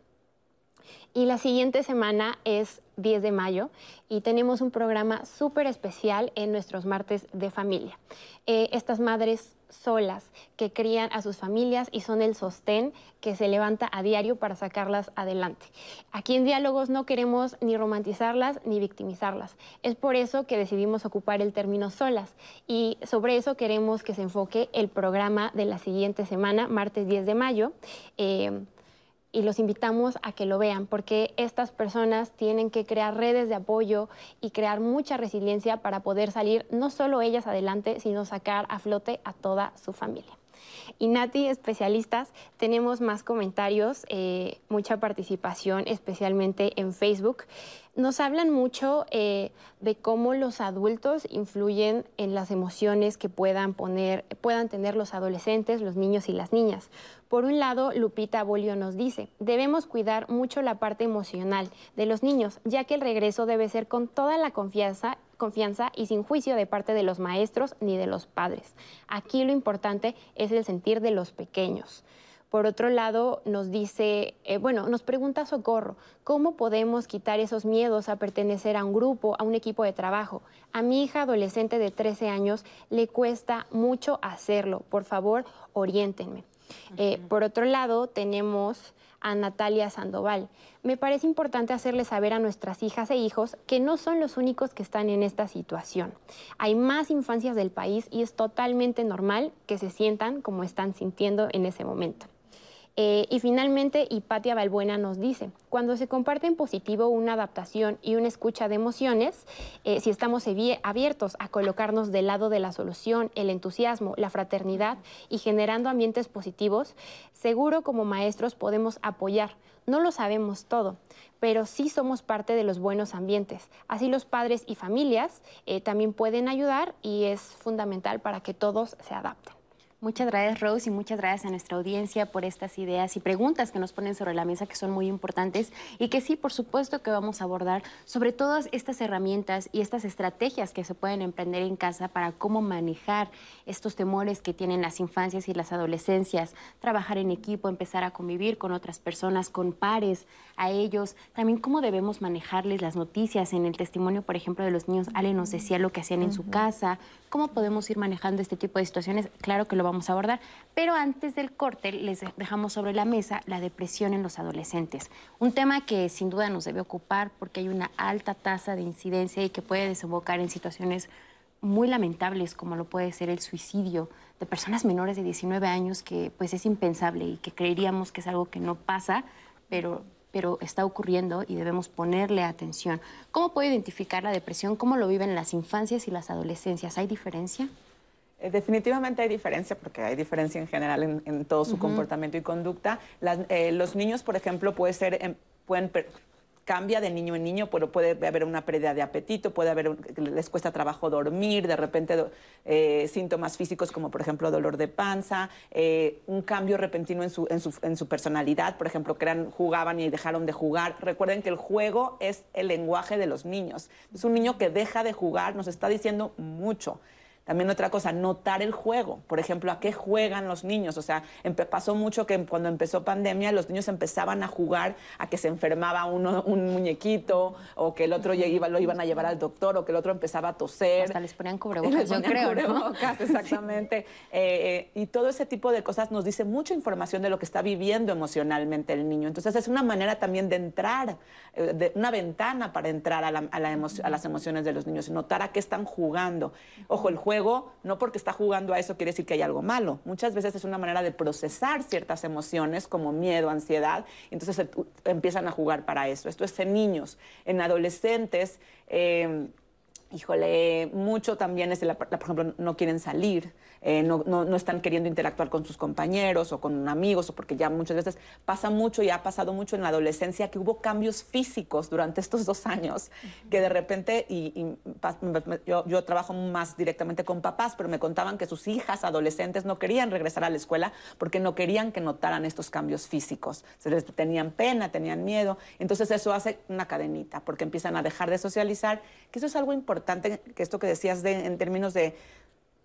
C: Y la siguiente semana es 10 de mayo y tenemos un programa súper especial en nuestros martes de familia. Eh, estas madres solas que crían a sus familias y son el sostén que se levanta a diario para sacarlas adelante. Aquí en Diálogos no queremos ni romantizarlas ni victimizarlas. Es por eso que decidimos ocupar el término solas y sobre eso queremos que se enfoque el programa de la siguiente semana, martes 10 de mayo. Eh, y los invitamos a que lo vean, porque estas personas tienen que crear redes de apoyo y crear mucha resiliencia para poder salir no solo ellas adelante, sino sacar a flote a toda su familia. Y Nati, especialistas, tenemos más comentarios, eh, mucha participación, especialmente en Facebook. Nos hablan mucho eh, de cómo los adultos influyen en las emociones que puedan, poner, puedan tener los adolescentes, los niños y las niñas. Por un lado, Lupita Bolio nos dice, debemos cuidar mucho la parte emocional de los niños, ya que el regreso debe ser con toda la confianza confianza y sin juicio de parte de los maestros ni de los padres. Aquí lo importante es el sentir de los pequeños. Por otro lado, nos dice, eh, bueno, nos pregunta Socorro, ¿cómo podemos quitar esos miedos a pertenecer a un grupo, a un equipo de trabajo? A mi hija adolescente de 13 años le cuesta mucho hacerlo. Por favor, oriéntenme. Eh, por otro lado, tenemos a Natalia Sandoval. Me parece importante hacerles saber a nuestras hijas e hijos que no son los únicos que están en esta situación. Hay más infancias del país y es totalmente normal que se sientan como están sintiendo en ese momento. Eh, y finalmente, Hipatia Balbuena nos dice, cuando se comparte en positivo una adaptación y una escucha de emociones, eh, si estamos abiertos a colocarnos del lado de la solución, el entusiasmo, la fraternidad y generando ambientes positivos, seguro como maestros podemos apoyar. No lo sabemos todo, pero sí somos parte de los buenos ambientes. Así los padres y familias eh, también pueden ayudar y es fundamental para que todos se adapten.
B: Muchas gracias, Rose, y muchas gracias a nuestra audiencia por estas ideas y preguntas que nos ponen sobre la mesa que son muy importantes y que sí, por supuesto que vamos a abordar sobre todas estas herramientas y estas estrategias que se pueden emprender en casa para cómo manejar estos temores que tienen las infancias y las adolescencias, trabajar en equipo, empezar a convivir con otras personas, con pares, a ellos, también cómo debemos manejarles las noticias en el testimonio, por ejemplo, de los niños. Ale nos decía lo que hacían en su casa, cómo podemos ir manejando este tipo de situaciones. Claro que lo vamos a abordar. Pero antes del corte les dejamos sobre la mesa la depresión en los adolescentes. Un tema que sin duda nos debe ocupar porque hay una alta tasa de incidencia y que puede desembocar en situaciones muy lamentables como lo puede ser el suicidio de personas menores de 19 años que pues es impensable y que creeríamos que es algo que no pasa, pero pero está ocurriendo y debemos ponerle atención. ¿Cómo puede identificar la depresión? ¿Cómo lo viven las infancias y las adolescencias? ¿Hay diferencia?
F: Eh, definitivamente hay diferencia, porque hay diferencia en general en, todo su comportamiento y conducta. Eh, los niños, por ejemplo, puede ser, pueden cambia de niño en niño, pero puede haber una pérdida de apetito, puede haber, les cuesta trabajo dormir, de repente eh, síntomas físicos como por ejemplo dolor de panza, eh, un cambio repentino en su, en, su, en su, personalidad, por ejemplo, que eran, jugaban y dejaron de jugar. Recuerden que el juego es el lenguaje de los niños. Es un niño que deja de jugar, nos está diciendo mucho. También otra cosa, notar el juego. Por ejemplo, ¿a qué juegan los niños? O sea, pasó mucho que cuando empezó pandemia los niños empezaban a jugar a que se enfermaba uno, un muñequito o que el otro iba, lo iban a llevar al doctor o que el otro empezaba a toser.
B: Hasta les ponían [laughs] cubrebocas, yo creo,
F: cubrebocas, [laughs] exactamente. Eh, eh, y todo ese tipo de cosas nos dice mucha información de lo que está viviendo emocionalmente el niño. Entonces es una manera también de entrar, eh, de, una ventana para entrar a, a, a las emociones de los niños, notar a qué están jugando. Ojo, el juego no porque está jugando a eso quiere decir que hay algo malo. Muchas veces es una manera de procesar ciertas emociones como miedo, ansiedad, y entonces empiezan a jugar para eso. Esto es en niños. En adolescentes, eh, híjole, mucho también es, por ejemplo, no quieren salir. Eh, no, no, están queriendo interactuar con sus compañeros o con amigos, o porque ya muchas veces pasa mucho y ha pasado mucho en la adolescencia que hubo cambios físicos durante estos dos años, que de repente, y, yo, trabajo más directamente con papás, pero me contaban que sus hijas adolescentes no querían regresar a la escuela porque no querían que notaran estos cambios físicos. Se les tenían pena, tenían miedo. Entonces eso hace una cadenita, porque empiezan a dejar de socializar, que eso es algo importante, que esto que decías de, en términos de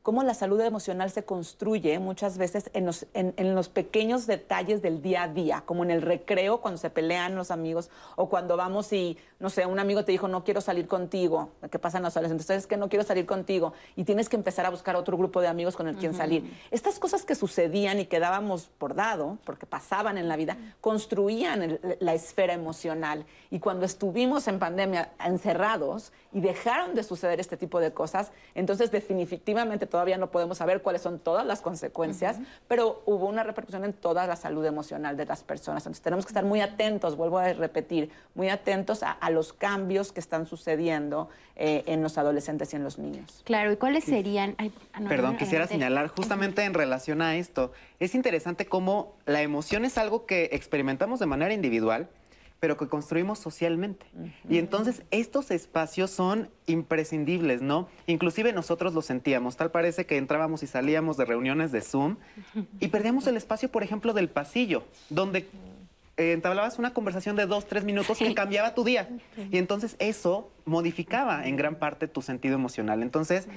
F: cómo la salud emocional se construye muchas veces en los, en, los, pequeños detalles del día a día, como en el recreo cuando se pelean los amigos o cuando vamos y, no sé, un amigo te dijo, no quiero salir contigo, ¿qué pasa en los adolescentes? Es que no quiero salir contigo y tienes que empezar a buscar otro grupo de amigos con el quien salir. Estas cosas que sucedían y que dábamos por dado, porque pasaban en la vida, construían la esfera emocional. Y cuando estuvimos en pandemia encerrados y dejaron de suceder este tipo de cosas, entonces definitivamente todavía no podemos saber cuáles son todas las consecuencias, pero hubo una repercusión en toda la salud emocional de las personas. Entonces tenemos que estar muy atentos, vuelvo a repetir, muy atentos a, los cambios que están sucediendo eh, en los adolescentes y en los niños.
B: Claro, ¿y cuáles serían? Ah,
E: Perdón, quisiera señalar justamente en relación a esto, es interesante cómo la emoción es algo que experimentamos de manera individual, pero que construimos socialmente. Y entonces estos espacios son imprescindibles, ¿no? Inclusive nosotros lo sentíamos, tal parece que entrábamos y salíamos de reuniones de Zoom y perdíamos el espacio, por ejemplo, del pasillo, donde eh, entablabas una conversación de dos, tres minutos que cambiaba tu día. Y entonces eso modificaba en gran parte tu sentido emocional. Entonces,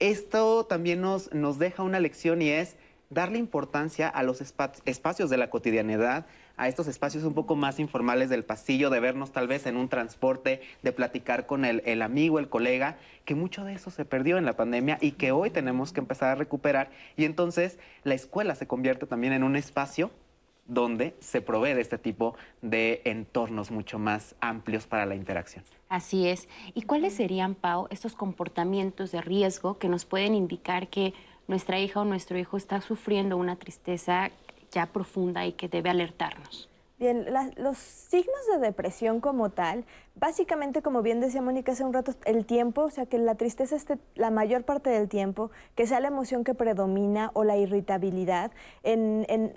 E: esto también nos, nos deja una lección y es darle importancia a los espacios de la cotidianidad, a estos espacios un poco más informales del pasillo, de vernos tal vez en un transporte, de platicar con el, amigo, el colega, que mucho de eso se perdió en la pandemia y que hoy tenemos que empezar a recuperar. Y entonces la escuela se convierte también en un espacio donde se provee de este tipo de entornos mucho más amplios para la interacción.
B: Así es. ¿Y cuáles serían, Pau, estos comportamientos de riesgo que nos pueden indicar que nuestra hija o nuestro hijo está sufriendo una tristeza ya profunda y que debe alertarnos.
D: Bien, los signos de depresión como tal Básicamente, como bien decía Mónica hace un rato, el tiempo, o sea, que la tristeza esté la mayor parte del tiempo, que sea la emoción que predomina o la irritabilidad.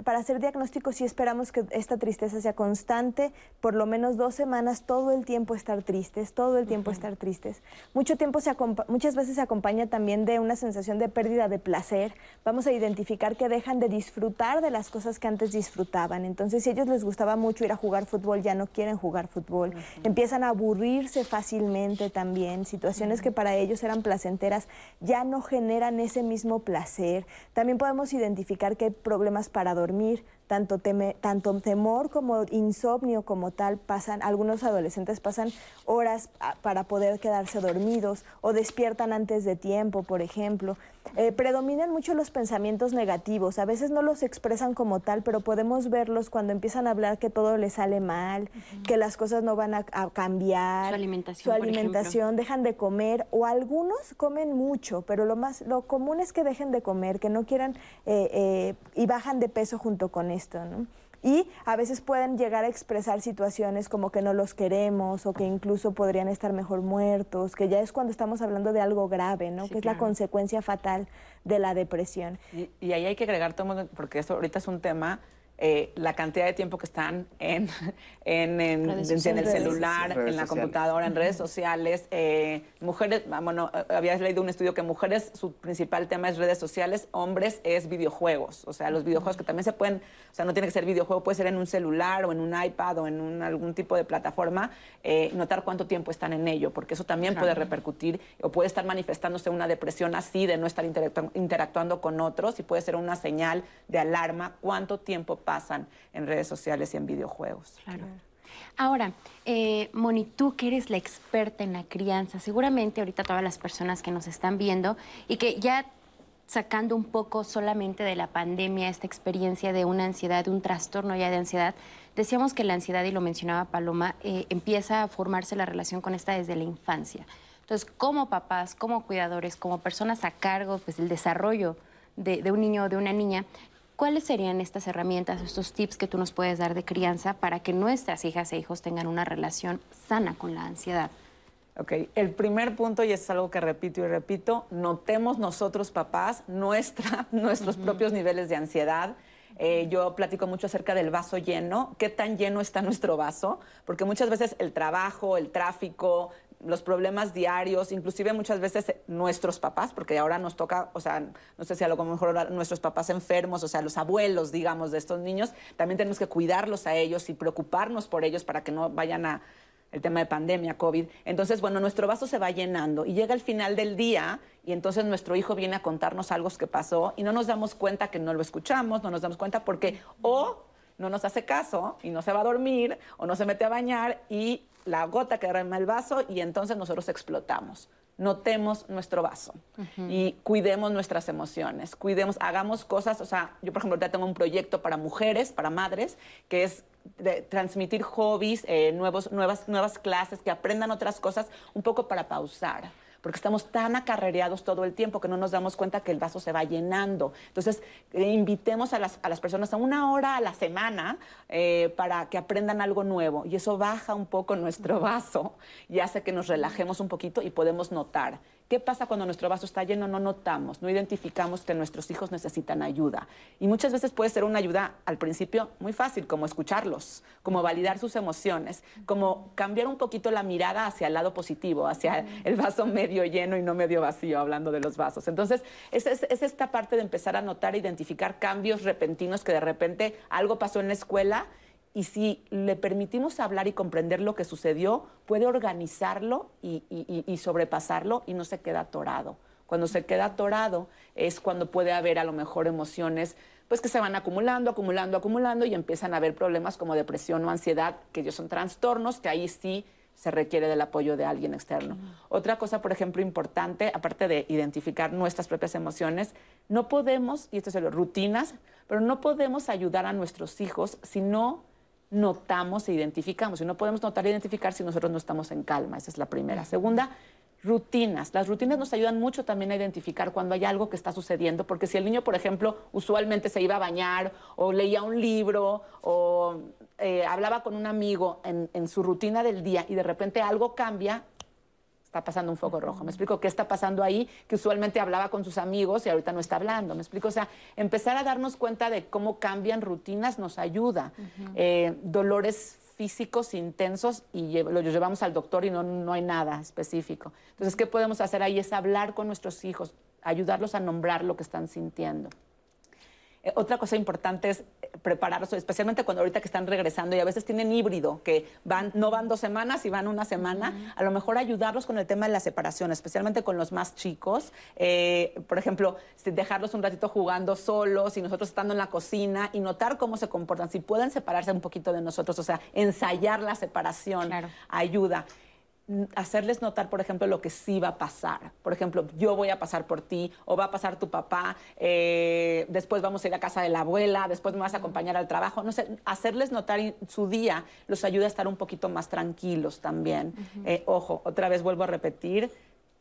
D: para hacer diagnóstico, sí esperamos que esta tristeza sea constante, por lo menos dos semanas, todo el tiempo estar tristes, todo el tiempo estar tristes. Mucho tiempo se muchas veces se acompaña también de una sensación de pérdida de placer. Vamos a identificar que dejan de disfrutar de las cosas que antes disfrutaban. Entonces, si a ellos les gustaba mucho ir a jugar fútbol, ya no quieren jugar fútbol. Empiezan a aburrirse fácilmente también, situaciones que para ellos eran placenteras ya no generan ese mismo placer. También podemos identificar que hay problemas para dormir, tanto, tanto temor como insomnio como tal pasan, algunos adolescentes pasan horas ah, para poder quedarse dormidos o despiertan antes de tiempo, por ejemplo. Eh, predominan mucho los pensamientos negativos, a veces no los expresan como tal, pero podemos verlos cuando empiezan a hablar que todo les sale mal, que las cosas no van a, cambiar,
B: su alimentación,
D: su alimentación dejan de comer o algunos comen mucho, pero lo más lo común es que dejen de comer, que no quieran eh, eh, y bajan de peso junto con esto, ¿no? Y a veces pueden llegar a expresar situaciones como que no los queremos o que incluso podrían estar mejor muertos, que ya es cuando estamos hablando de algo grave, ¿no? que es la consecuencia fatal de la depresión.
F: Y, ahí hay que agregar, todo, porque esto ahorita es un tema eh, la cantidad de tiempo que están en, [laughs] en, en, el celular,
E: Redes
F: en la
E: sociales.
F: computadora, en redes sociales. eh, mujeres, ah, bueno, eh, habías leído un estudio que mujeres, su principal tema es redes sociales, hombres es videojuegos. O sea, los videojuegos que también se pueden, o sea, no tiene que ser videojuego, puede ser en un celular o en un iPad o en un- algún tipo de plataforma, eh, notar cuánto tiempo están en ello, porque eso también puede repercutir o puede estar manifestándose una depresión así de no estar interactu- interactuando con otros y puede ser una señal de alarma cuánto tiempo pasan en redes sociales y en videojuegos.
B: Claro. Ahora, eh, Moni, tú que eres la experta en la crianza, seguramente ahorita todas las personas que nos están viendo y que ya sacando un poco solamente de la pandemia esta experiencia de una ansiedad, de un trastorno ya de ansiedad, decíamos que la ansiedad, y lo mencionaba Paloma, eh, empieza a formarse la relación con esta desde la infancia. Entonces, como papás, como cuidadores, como personas a cargo pues, del desarrollo de, de un niño o de una niña, ¿cuáles serían estas herramientas, estos tips que tú nos puedes dar de crianza para que nuestras hijas e hijos tengan una relación sana con la ansiedad?
F: Ok, el primer punto, y es algo que repito y repito, notemos nosotros papás nuestra, [laughs] nuestros propios niveles de ansiedad. Eh, yo platico mucho acerca del vaso lleno, qué tan lleno está nuestro vaso, porque muchas veces el trabajo, el tráfico, los problemas diarios, inclusive muchas veces nuestros papás, porque ahora nos toca, o sea, no sé si a lo mejor nuestros papás enfermos, o sea, los abuelos, digamos, de estos niños, también tenemos que cuidarlos a ellos y preocuparnos por ellos para que no vayan a, el tema de pandemia, COVID. Entonces, bueno, nuestro vaso se va llenando y llega el final del día y entonces nuestro hijo viene a contarnos algo que pasó y no nos damos cuenta que no lo escuchamos, no nos damos cuenta porque o no nos hace caso y no se va a dormir o no se mete a bañar y la gota queda en el vaso y entonces nosotros explotamos. Notemos nuestro vaso y cuidemos nuestras emociones, cuidemos, hagamos cosas, o sea, yo por ejemplo ya tengo un proyecto para mujeres, para madres, que es de transmitir hobbies, eh, nuevos, nuevas, nuevas clases, que aprendan otras cosas, un poco para pausar porque estamos tan acarrereados todo el tiempo que no nos damos cuenta que el vaso se va llenando. Entonces, eh, invitemos a las, a las personas a una hora a la semana eh, para que aprendan algo nuevo y eso baja un poco nuestro [laughs] vaso y hace que nos relajemos un poquito y podemos notar. ¿Qué pasa cuando nuestro vaso está lleno? No notamos, no identificamos que nuestros hijos necesitan ayuda. Y muchas veces puede ser una ayuda al principio muy fácil, como escucharlos, como validar sus emociones, como cambiar un poquito la mirada hacia el lado positivo, hacia el vaso medio lleno y no medio vacío, hablando de los vasos. Entonces, es, es- es esta parte de empezar a notar identificar cambios repentinos que de repente algo pasó en la escuela y si le permitimos hablar y comprender lo que sucedió, puede organizarlo y, y- y- sobrepasarlo y no se queda atorado. Cuando se queda atorado es cuando puede haber a lo mejor emociones pues que se van acumulando, acumulando, acumulando y empiezan a haber problemas como depresión o ansiedad, que ellos son trastornos, que ahí sí se requiere del apoyo de alguien externo. Otra cosa, por ejemplo, importante, aparte de identificar nuestras propias emociones, no podemos, y esto es lo rutinas, pero no podemos ayudar a nuestros hijos si no notamos e identificamos. Y no podemos notar e identificar si nosotros no estamos en calma. Esa es la primera. Segunda, rutinas. Las rutinas nos ayudan mucho también a identificar cuando hay algo que está sucediendo, porque si el niño, por ejemplo, usualmente se iba a bañar o leía un libro o eh, hablaba con un amigo en, en su rutina del día y de repente algo cambia, está pasando un foco rojo. Me explico qué está pasando ahí, que usualmente hablaba con sus amigos y ahorita no está hablando. Me explico, o sea, empezar a darnos cuenta de cómo cambian rutinas nos ayuda. Eh, dolores físicos intensos y lle- lo llevamos al doctor y no, no hay nada específico. Entonces, ¿qué podemos hacer ahí? Es hablar con nuestros hijos, ayudarlos a nombrar lo que están sintiendo. Eh, otra cosa importante es eh, prepararlos, especialmente cuando ahorita que están regresando y a veces tienen híbrido, que van, no van dos semanas y van una semana, a lo mejor ayudarlos con el tema de la separación, especialmente con los más chicos. Eh, por ejemplo, dejarlos un ratito jugando solos y nosotros estando en la cocina y notar cómo se comportan, si pueden separarse un poquito de nosotros, o sea, ensayar la separación ayuda hacerles notar, por ejemplo, lo que sí va a pasar. Por ejemplo, yo voy a pasar por ti o va a pasar tu papá, eh, después vamos a ir a casa de la abuela, después me vas a acompañar al trabajo. No sé, hacerles notar su día los ayuda a estar un poquito más tranquilos también. Eh, ojo, otra vez vuelvo a repetir.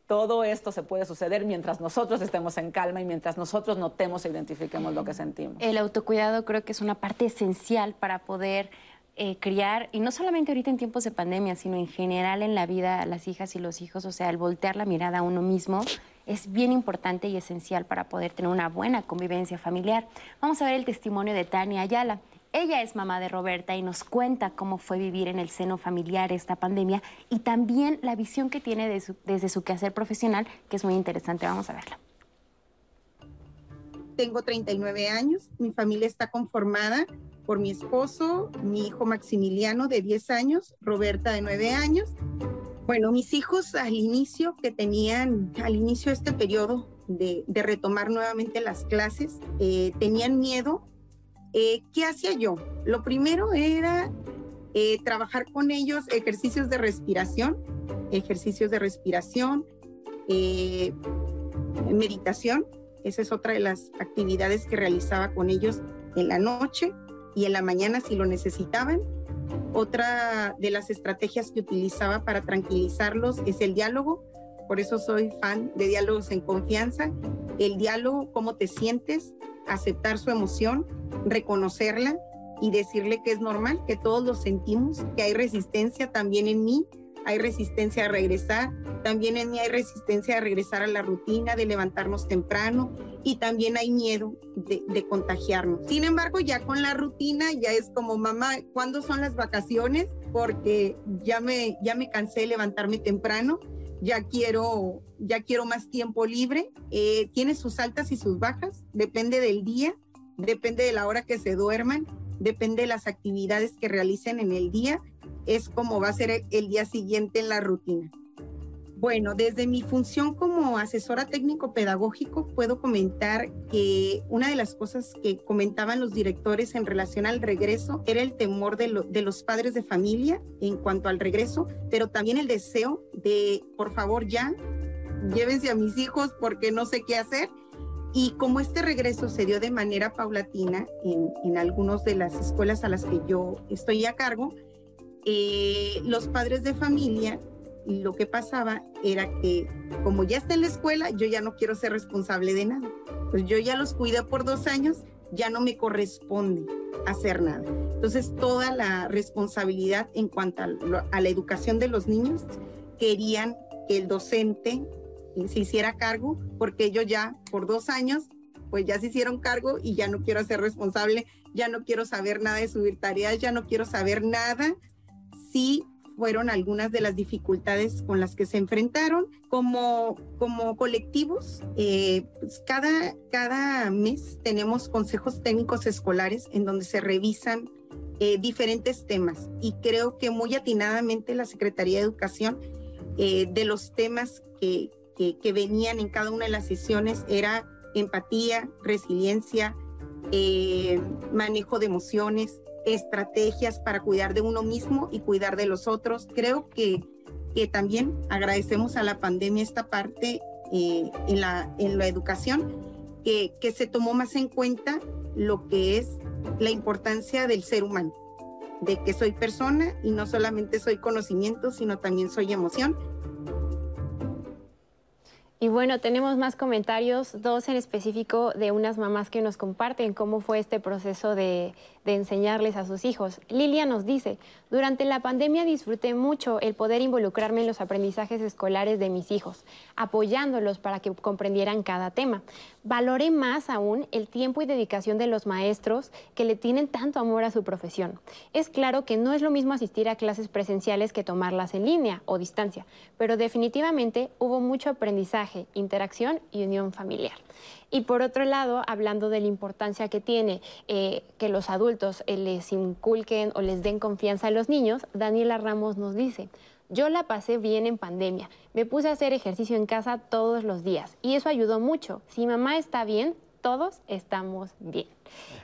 F: Todo esto se puede suceder mientras nosotros estemos en calma y mientras nosotros notemos e identifiquemos lo que sentimos.
B: El autocuidado creo que es una parte esencial para poder eh, criar, y no solamente ahorita en tiempos de pandemia, sino en general en la vida, las hijas y los hijos, o sea, el voltear la mirada a uno mismo es bien importante y esencial para poder tener una buena convivencia familiar. Vamos a ver el testimonio de Tania Ayala. Ella es mamá de Roberta y nos cuenta cómo fue vivir en el seno familiar esta pandemia y también la visión que tiene desde su quehacer profesional, que es muy interesante. Vamos a verla.
K: Tengo 39 años, mi familia está conformada por mi esposo, mi hijo Maximiliano de 10 años, Roberta de 9 años. Bueno, mis hijos al inicio que tenían, al inicio de este periodo de, retomar nuevamente las clases, eh, tenían miedo eh, ¿Qué hacía yo? Lo primero era eh, trabajar con ellos ejercicios de respiración, ejercicios de respiración, eh, meditación. Esa es otra de las actividades que realizaba con ellos en la noche y en la mañana si lo necesitaban. Otra de las estrategias que utilizaba para tranquilizarlos es el diálogo. Por eso soy fan de diálogos en confianza. El diálogo, cómo te sientes, aceptar su emoción, reconocerla y decirle que es normal, que todos lo sentimos, que hay resistencia también en mí, hay resistencia a regresar, también en mí hay resistencia a regresar a la rutina, de levantarnos temprano y también hay miedo de, contagiarnos. Sin embargo, ya con la rutina ya es como, mamá, ¿cuándo son las vacaciones? Porque ya me, ya me cansé de levantarme temprano ya quiero, ya quiero más tiempo libre. Eh, tiene sus altas y sus bajas, depende del día, depende de la hora que se duerman, depende de las actividades que realicen en el día, es como va a ser el día siguiente en la rutina. Bueno, desde mi función como asesora técnico pedagógico puedo comentar que una de las cosas que comentaban los directores en relación al regreso era el temor de, los padres de familia en cuanto al regreso, pero también el deseo de, por favor, ya, llévense a mis hijos porque no sé qué hacer. Y como este regreso se dio de manera paulatina en, en algunas de las escuelas a las que yo estoy a cargo, eh, los padres de familia lo que pasaba era que como ya está en la escuela, yo ya no quiero ser responsable de nada. Pues yo ya los cuidé por dos años, ya no me corresponde hacer nada. Entonces toda la responsabilidad en cuanto a, la educación de los niños, querían que el docente se hiciera cargo, porque ellos ya por dos años, pues ya se hicieron cargo y ya no quiero ser responsable, ya no quiero saber nada de subir tareas, ya no quiero saber nada si fueron algunas de las dificultades con las que se enfrentaron. Como, como colectivos, eh, pues cada, cada mes tenemos consejos técnicos escolares en donde se revisan eh, diferentes temas y creo que muy atinadamente la Secretaría de Educación eh, de los temas que, que, venían en cada una de las sesiones era empatía, resiliencia, manejo de emociones, estrategias para cuidar de uno mismo y cuidar de los otros. Creo que, que también agradecemos a la pandemia esta parte eh, en, la, en la educación, que, que se tomó más en cuenta lo que es la importancia del ser humano, de que soy persona y no solamente soy conocimiento, sino también soy emoción
C: y bueno, tenemos más comentarios, dos en específico de unas mamás que nos comparten cómo fue este proceso de, enseñarles a sus hijos. Lilia nos dice, durante la pandemia disfruté mucho el poder involucrarme en los aprendizajes escolares de mis hijos, apoyándolos para que comprendieran cada tema. Valoré más aún el tiempo y dedicación de los maestros que le tienen tanto amor a su profesión. Es claro que no es lo mismo asistir a clases presenciales que tomarlas en línea o distancia, pero definitivamente hubo mucho aprendizaje interacción y unión familiar. Y por otro lado, hablando de la importancia que tiene eh, que los adultos eh, les inculquen o les den confianza a los niños, Daniela Ramos nos dice, yo la pasé bien en pandemia, me puse a hacer ejercicio en casa todos los días y eso ayudó mucho. Si mamá está bien, todos estamos bien.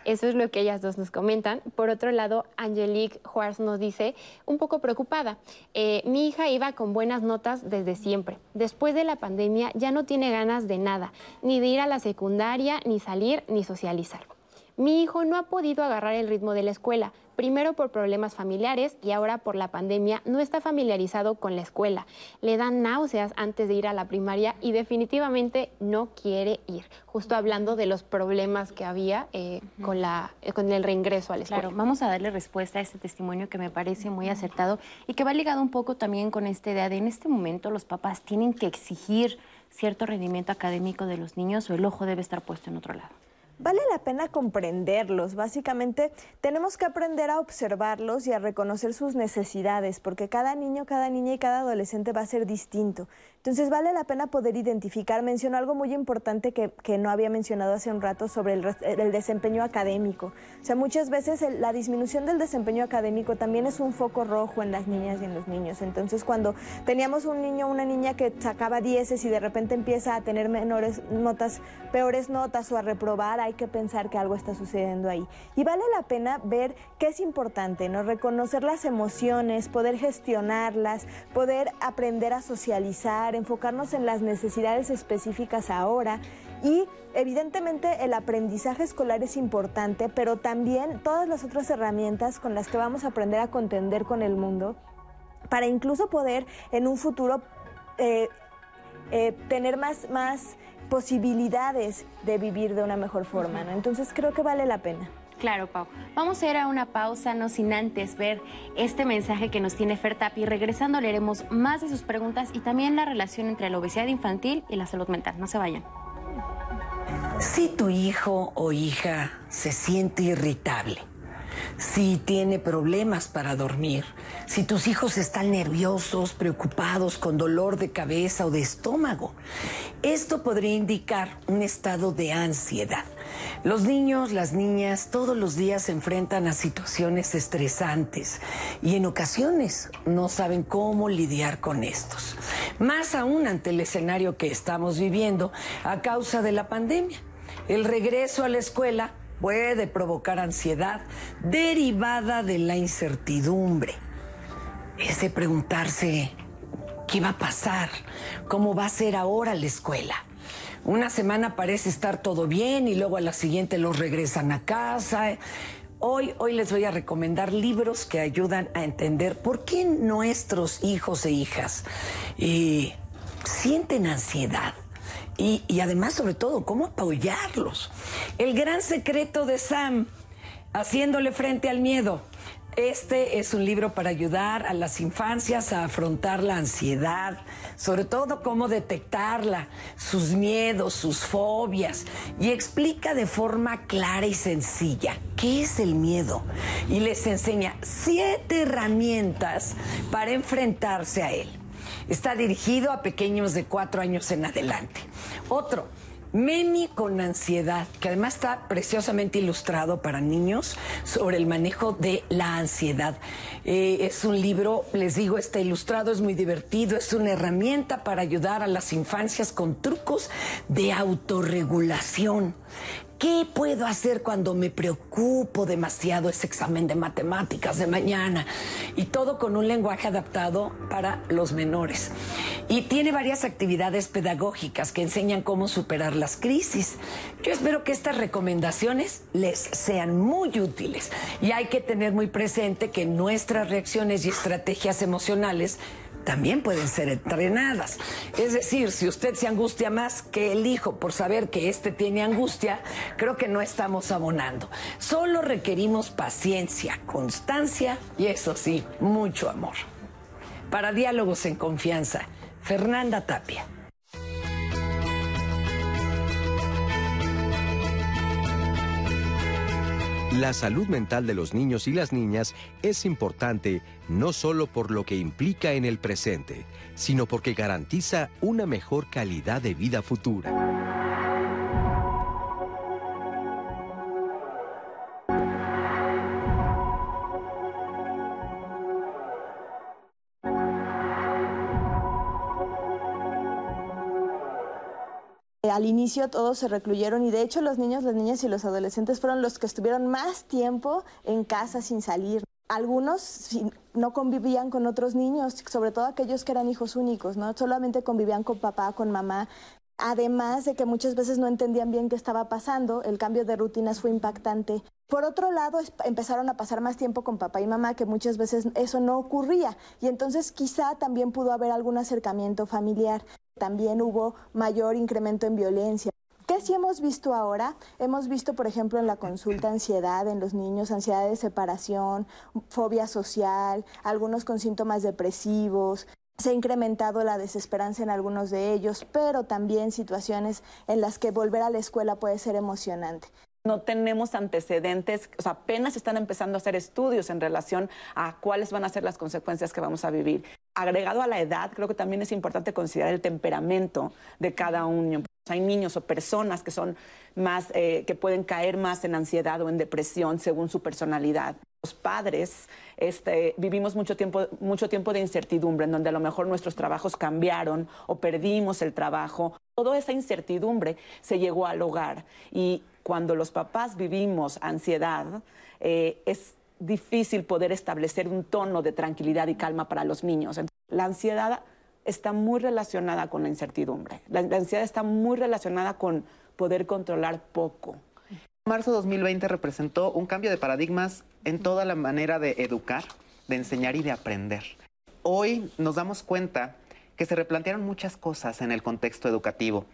C: Eso es lo que ellas dos nos comentan. Por otro lado, Angelique Juárez nos dice, un poco preocupada, eh, mi hija iba con buenas notas desde siempre. Después de la pandemia ya no tiene ganas de nada, ni de ir a la secundaria, ni salir, ni socializar. Mi hijo no ha podido agarrar el ritmo de la escuela, primero por problemas familiares y ahora por la pandemia no está familiarizado con la escuela. Le dan náuseas antes de ir a la primaria y definitivamente no quiere ir. Justo hablando de los problemas que había eh, con, la, eh, con el reingreso a la escuela.
B: Claro, vamos a darle respuesta a este testimonio que me parece muy acertado y que va ligado un poco también con esta idea de en este momento los papás tienen que exigir cierto rendimiento académico de los niños o el ojo debe estar puesto en otro lado.
D: Vale la pena comprenderlos. Básicamente, tenemos que aprender a observarlos y a reconocer sus necesidades, porque cada niño, cada niña y cada adolescente va a ser distinto. Entonces, vale la pena poder identificar. Menciono algo muy importante que, no había mencionado hace un rato sobre el, desempeño académico. O sea, muchas veces la disminución del desempeño académico también es un foco rojo en las niñas y en los niños. Entonces, cuando teníamos un niño o una niña que sacaba dieces y de repente empieza a tener menores notas, peores notas o a reprobar, hay que pensar que algo está sucediendo ahí. Y vale la pena ver qué es importante, ¿no? Reconocer las emociones, poder gestionarlas, poder aprender a socializar, enfocarnos en las necesidades específicas ahora y evidentemente el aprendizaje escolar es importante, pero también todas las otras herramientas con las que vamos a aprender a contender con el mundo para incluso poder en un futuro eh, eh, tener más, más posibilidades de vivir de una mejor forma. Entonces creo que vale la pena.
B: Claro, Pau. Vamos a ir a una pausa, no sin antes ver este mensaje que nos tiene Fertapi. Regresando leeremos más de sus preguntas y también la relación entre la obesidad infantil y la salud mental. No se vayan.
L: Si tu hijo o hija se siente irritable, si tiene problemas para dormir, si tus hijos están nerviosos, preocupados, con dolor de cabeza o de estómago. Esto podría indicar un estado de ansiedad. Los niños, las niñas, todos los días se enfrentan a situaciones estresantes y en ocasiones no saben cómo lidiar con estos. Más aún ante el escenario que estamos viviendo a causa de la pandemia. El regreso a la escuela puede provocar ansiedad derivada de la incertidumbre. Es de preguntarse, ¿qué va a pasar? ¿Cómo va a ser ahora la escuela? Una semana parece estar todo bien y luego a la siguiente los regresan a casa. Hoy, hoy les voy a recomendar libros que ayudan a entender por qué nuestros hijos e hijas eh, sienten ansiedad y, además, sobre todo, cómo apoyarlos. El gran secreto de Sam, haciéndole frente al miedo. Este es un libro para ayudar a las infancias a afrontar la ansiedad, sobre todo cómo detectarla, sus miedos, sus fobias, y explica de forma clara y sencilla qué es el miedo y les enseña siete herramientas para enfrentarse a él. Está dirigido a pequeños de cuatro años en adelante. Otro, Memi con ansiedad, que además está preciosamente ilustrado para niños sobre el manejo de la ansiedad. Eh, es un libro, les digo, está ilustrado, es muy divertido, es una herramienta para ayudar a las infancias con trucos de autorregulación. ¿Qué puedo hacer cuando me preocupo demasiado ese examen de matemáticas de mañana? Y todo con un lenguaje adaptado para los menores. Y tiene varias actividades pedagógicas que enseñan cómo superar las crisis. Yo espero que estas recomendaciones les sean muy útiles. Y hay que tener muy presente que nuestras reacciones y estrategias emocionales también pueden ser entrenadas. Es decir, si usted se angustia más que el hijo por saber que éste tiene angustia, creo que no estamos abonando. Solo requerimos paciencia, constancia y eso sí, mucho amor. Para diálogos en confianza, Fernanda Tapia.
A: La salud mental de los niños y las niñas es importante no solo por lo que implica en el presente, sino porque garantiza una mejor calidad de vida futura.
D: Al inicio todos se recluyeron y de hecho los niños, las niñas y los adolescentes fueron los que estuvieron más tiempo en casa sin salir. Algunos no convivían con otros niños, sobre todo aquellos que eran hijos únicos, ¿no? Solamente convivían con papá, con mamá. Además de que muchas veces no entendían bien qué estaba pasando, el cambio de rutinas fue impactante. Por otro lado, empezaron a pasar más tiempo con papá y mamá, que muchas veces eso no ocurría. Y entonces quizá también pudo haber algún acercamiento familiar. También hubo mayor incremento en violencia. ¿Qué sí hemos visto ahora? Hemos visto, por ejemplo, en la consulta ansiedad en los niños, ansiedad de separación, fobia social, algunos con síntomas depresivos. Se ha incrementado la desesperanza en algunos de ellos, pero también situaciones en las que volver a la escuela puede ser emocionante.
F: no tenemos antecedentes, o sea, apenas están empezando a hacer estudios en relación a cuáles van a ser las consecuencias que vamos a vivir. Agregado a la edad, creo que también es importante considerar el temperamento de cada uno. Hay niños o personas que son más, eh, que pueden caer más en ansiedad o en depresión según su personalidad. Los padres este, vivimos mucho tiempo, mucho tiempo de incertidumbre, en donde a lo mejor nuestros trabajos cambiaron o perdimos el trabajo. Toda esa incertidumbre se llegó al hogar y cuando los papás vivimos ansiedad, eh, es difícil poder establecer un tono de tranquilidad y calma para los niños. la ansiedad está muy relacionada con la incertidumbre. La, ansiedad está muy relacionada con poder controlar poco.
E: Marzo 2020 representó un cambio de paradigmas en toda la manera de educar, de enseñar y de aprender. Hoy nos damos cuenta que se replantearon muchas cosas en el contexto educativo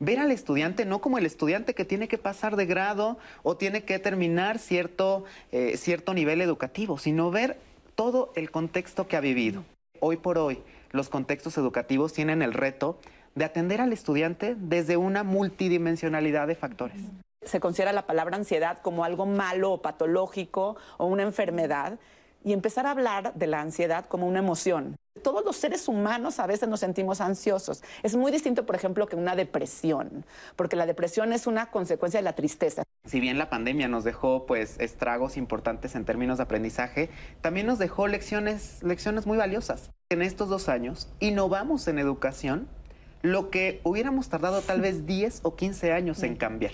E: ver al estudiante no como el estudiante que tiene que pasar de grado o tiene que terminar cierto, eh, cierto nivel educativo, sino ver todo el contexto que ha vivido. Hoy por hoy, los contextos educativos tienen el reto de atender al estudiante desde una multidimensionalidad de factores.
F: Se considera la palabra ansiedad como algo malo o patológico o una enfermedad y empezar a hablar de la ansiedad como una emoción. Todos los seres humanos a veces nos sentimos ansiosos. Es muy distinto, por ejemplo, que una depresión, porque la depresión es una consecuencia de la tristeza.
E: Si bien la pandemia nos dejó pues estragos importantes en términos de aprendizaje, también nos dejó lecciones, lecciones muy valiosas. En estos dos años innovamos en educación lo que hubiéramos tardado tal vez 10 o 15 años en cambiar.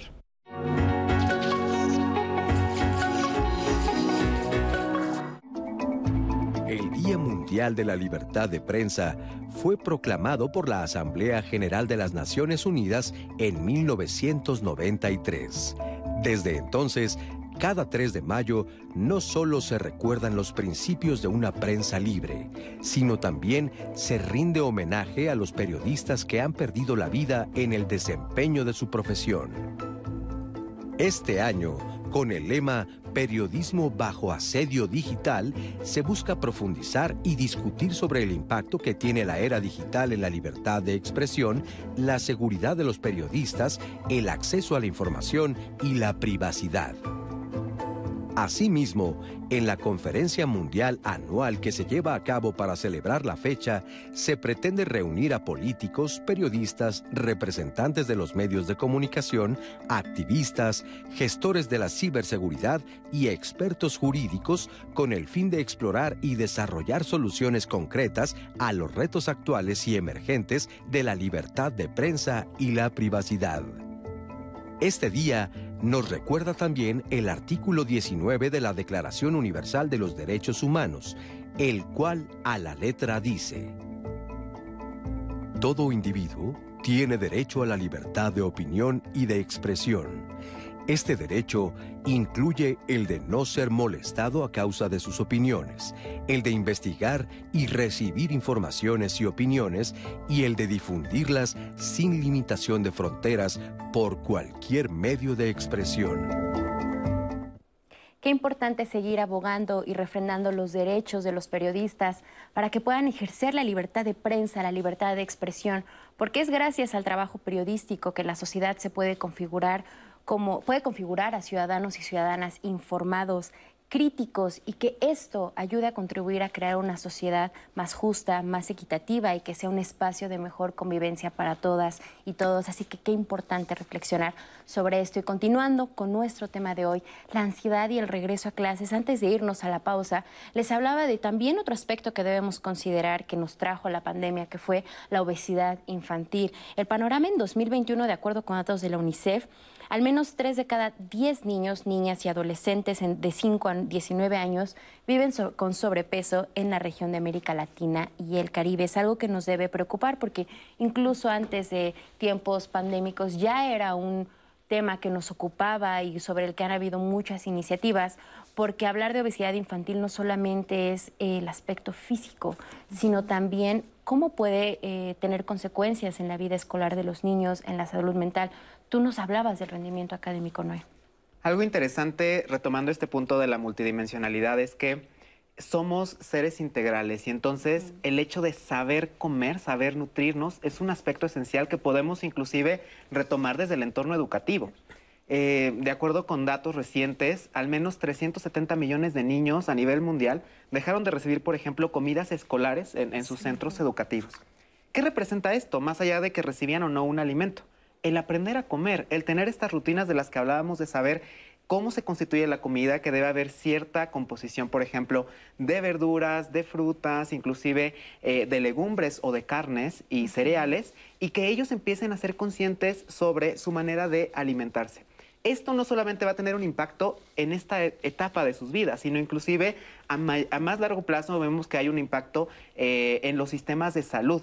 A: De la Libertad de Prensa fue proclamado por la Asamblea General de las Naciones Unidas en 1993. Desde entonces, cada 3 de mayo no solo se recuerdan los principios de una prensa libre, sino también se rinde homenaje a los periodistas que han perdido la vida en el desempeño de su profesión. Este año, con el lema Periodismo bajo asedio digital, se busca profundizar y discutir sobre el impacto que tiene la era digital en la libertad de expresión, la seguridad de los periodistas, el acceso a la información y la privacidad. Asimismo, en la conferencia mundial anual que se lleva a cabo para celebrar la fecha, se pretende reunir a políticos, periodistas, representantes de los medios de comunicación, activistas, gestores de la ciberseguridad y expertos jurídicos con el fin de explorar y desarrollar soluciones concretas a los retos actuales y emergentes de la libertad de prensa y la privacidad. Este día nos recuerda también el artículo 19 de la Declaración Universal de los Derechos Humanos, el cual a la letra dice, Todo individuo tiene derecho a la libertad de opinión y de expresión este derecho incluye el de no ser molestado a causa de sus opiniones, el de investigar y recibir informaciones y opiniones y el de difundirlas sin limitación de fronteras por cualquier medio de expresión.
B: Qué importante seguir abogando y refrendando los derechos de los periodistas para que puedan ejercer la libertad de prensa, la libertad de expresión, porque es gracias al trabajo periodístico que la sociedad se puede configurar como puede configurar a ciudadanos y ciudadanas informados, críticos y que esto ayude a contribuir a crear una sociedad más justa, más equitativa y que sea un espacio de mejor convivencia para todas y todos. Así que qué importante reflexionar sobre esto. Y continuando con nuestro tema de hoy, la ansiedad y el regreso a clases. Antes de irnos a la pausa, les hablaba de también otro aspecto que debemos considerar que nos trajo la pandemia, que fue la obesidad infantil. El panorama en 2021, de acuerdo con datos de la UNICEF, al menos 3 de cada 10 niños, niñas y adolescentes de 5 a 19 años viven con sobrepeso en la región de América Latina y el Caribe. Es algo que nos debe preocupar porque incluso antes de tiempos pandémicos ya era un tema que nos ocupaba y sobre el que han habido muchas iniciativas, porque hablar de obesidad infantil no solamente es el aspecto físico, sino también cómo puede eh, tener consecuencias en la vida escolar de los niños, en la salud mental. Tú nos hablabas del rendimiento académico, Noé.
E: Algo interesante, retomando este punto de la multidimensionalidad, es que somos seres integrales y entonces el hecho de saber comer, saber nutrirnos, es un aspecto esencial que podemos inclusive retomar desde el entorno educativo. eh, de acuerdo con datos recientes, al menos 370 millones de niños a nivel mundial dejaron de recibir, por ejemplo, comidas escolares en, en sus centros educativos. ¿Qué representa esto, más allá de que recibían o no un alimento? El aprender a comer, el tener estas rutinas de las que hablábamos, de saber cómo se constituye la comida, que debe haber cierta composición, por ejemplo, de verduras, de frutas, inclusive eh, de legumbres o de carnes y cereales, y que ellos empiecen a ser conscientes sobre su manera de alimentarse. Esto no solamente va a tener un impacto en esta e- etapa de sus vidas, sino inclusive a, más largo plazo vemos que hay un impacto eh, en los sistemas de salud.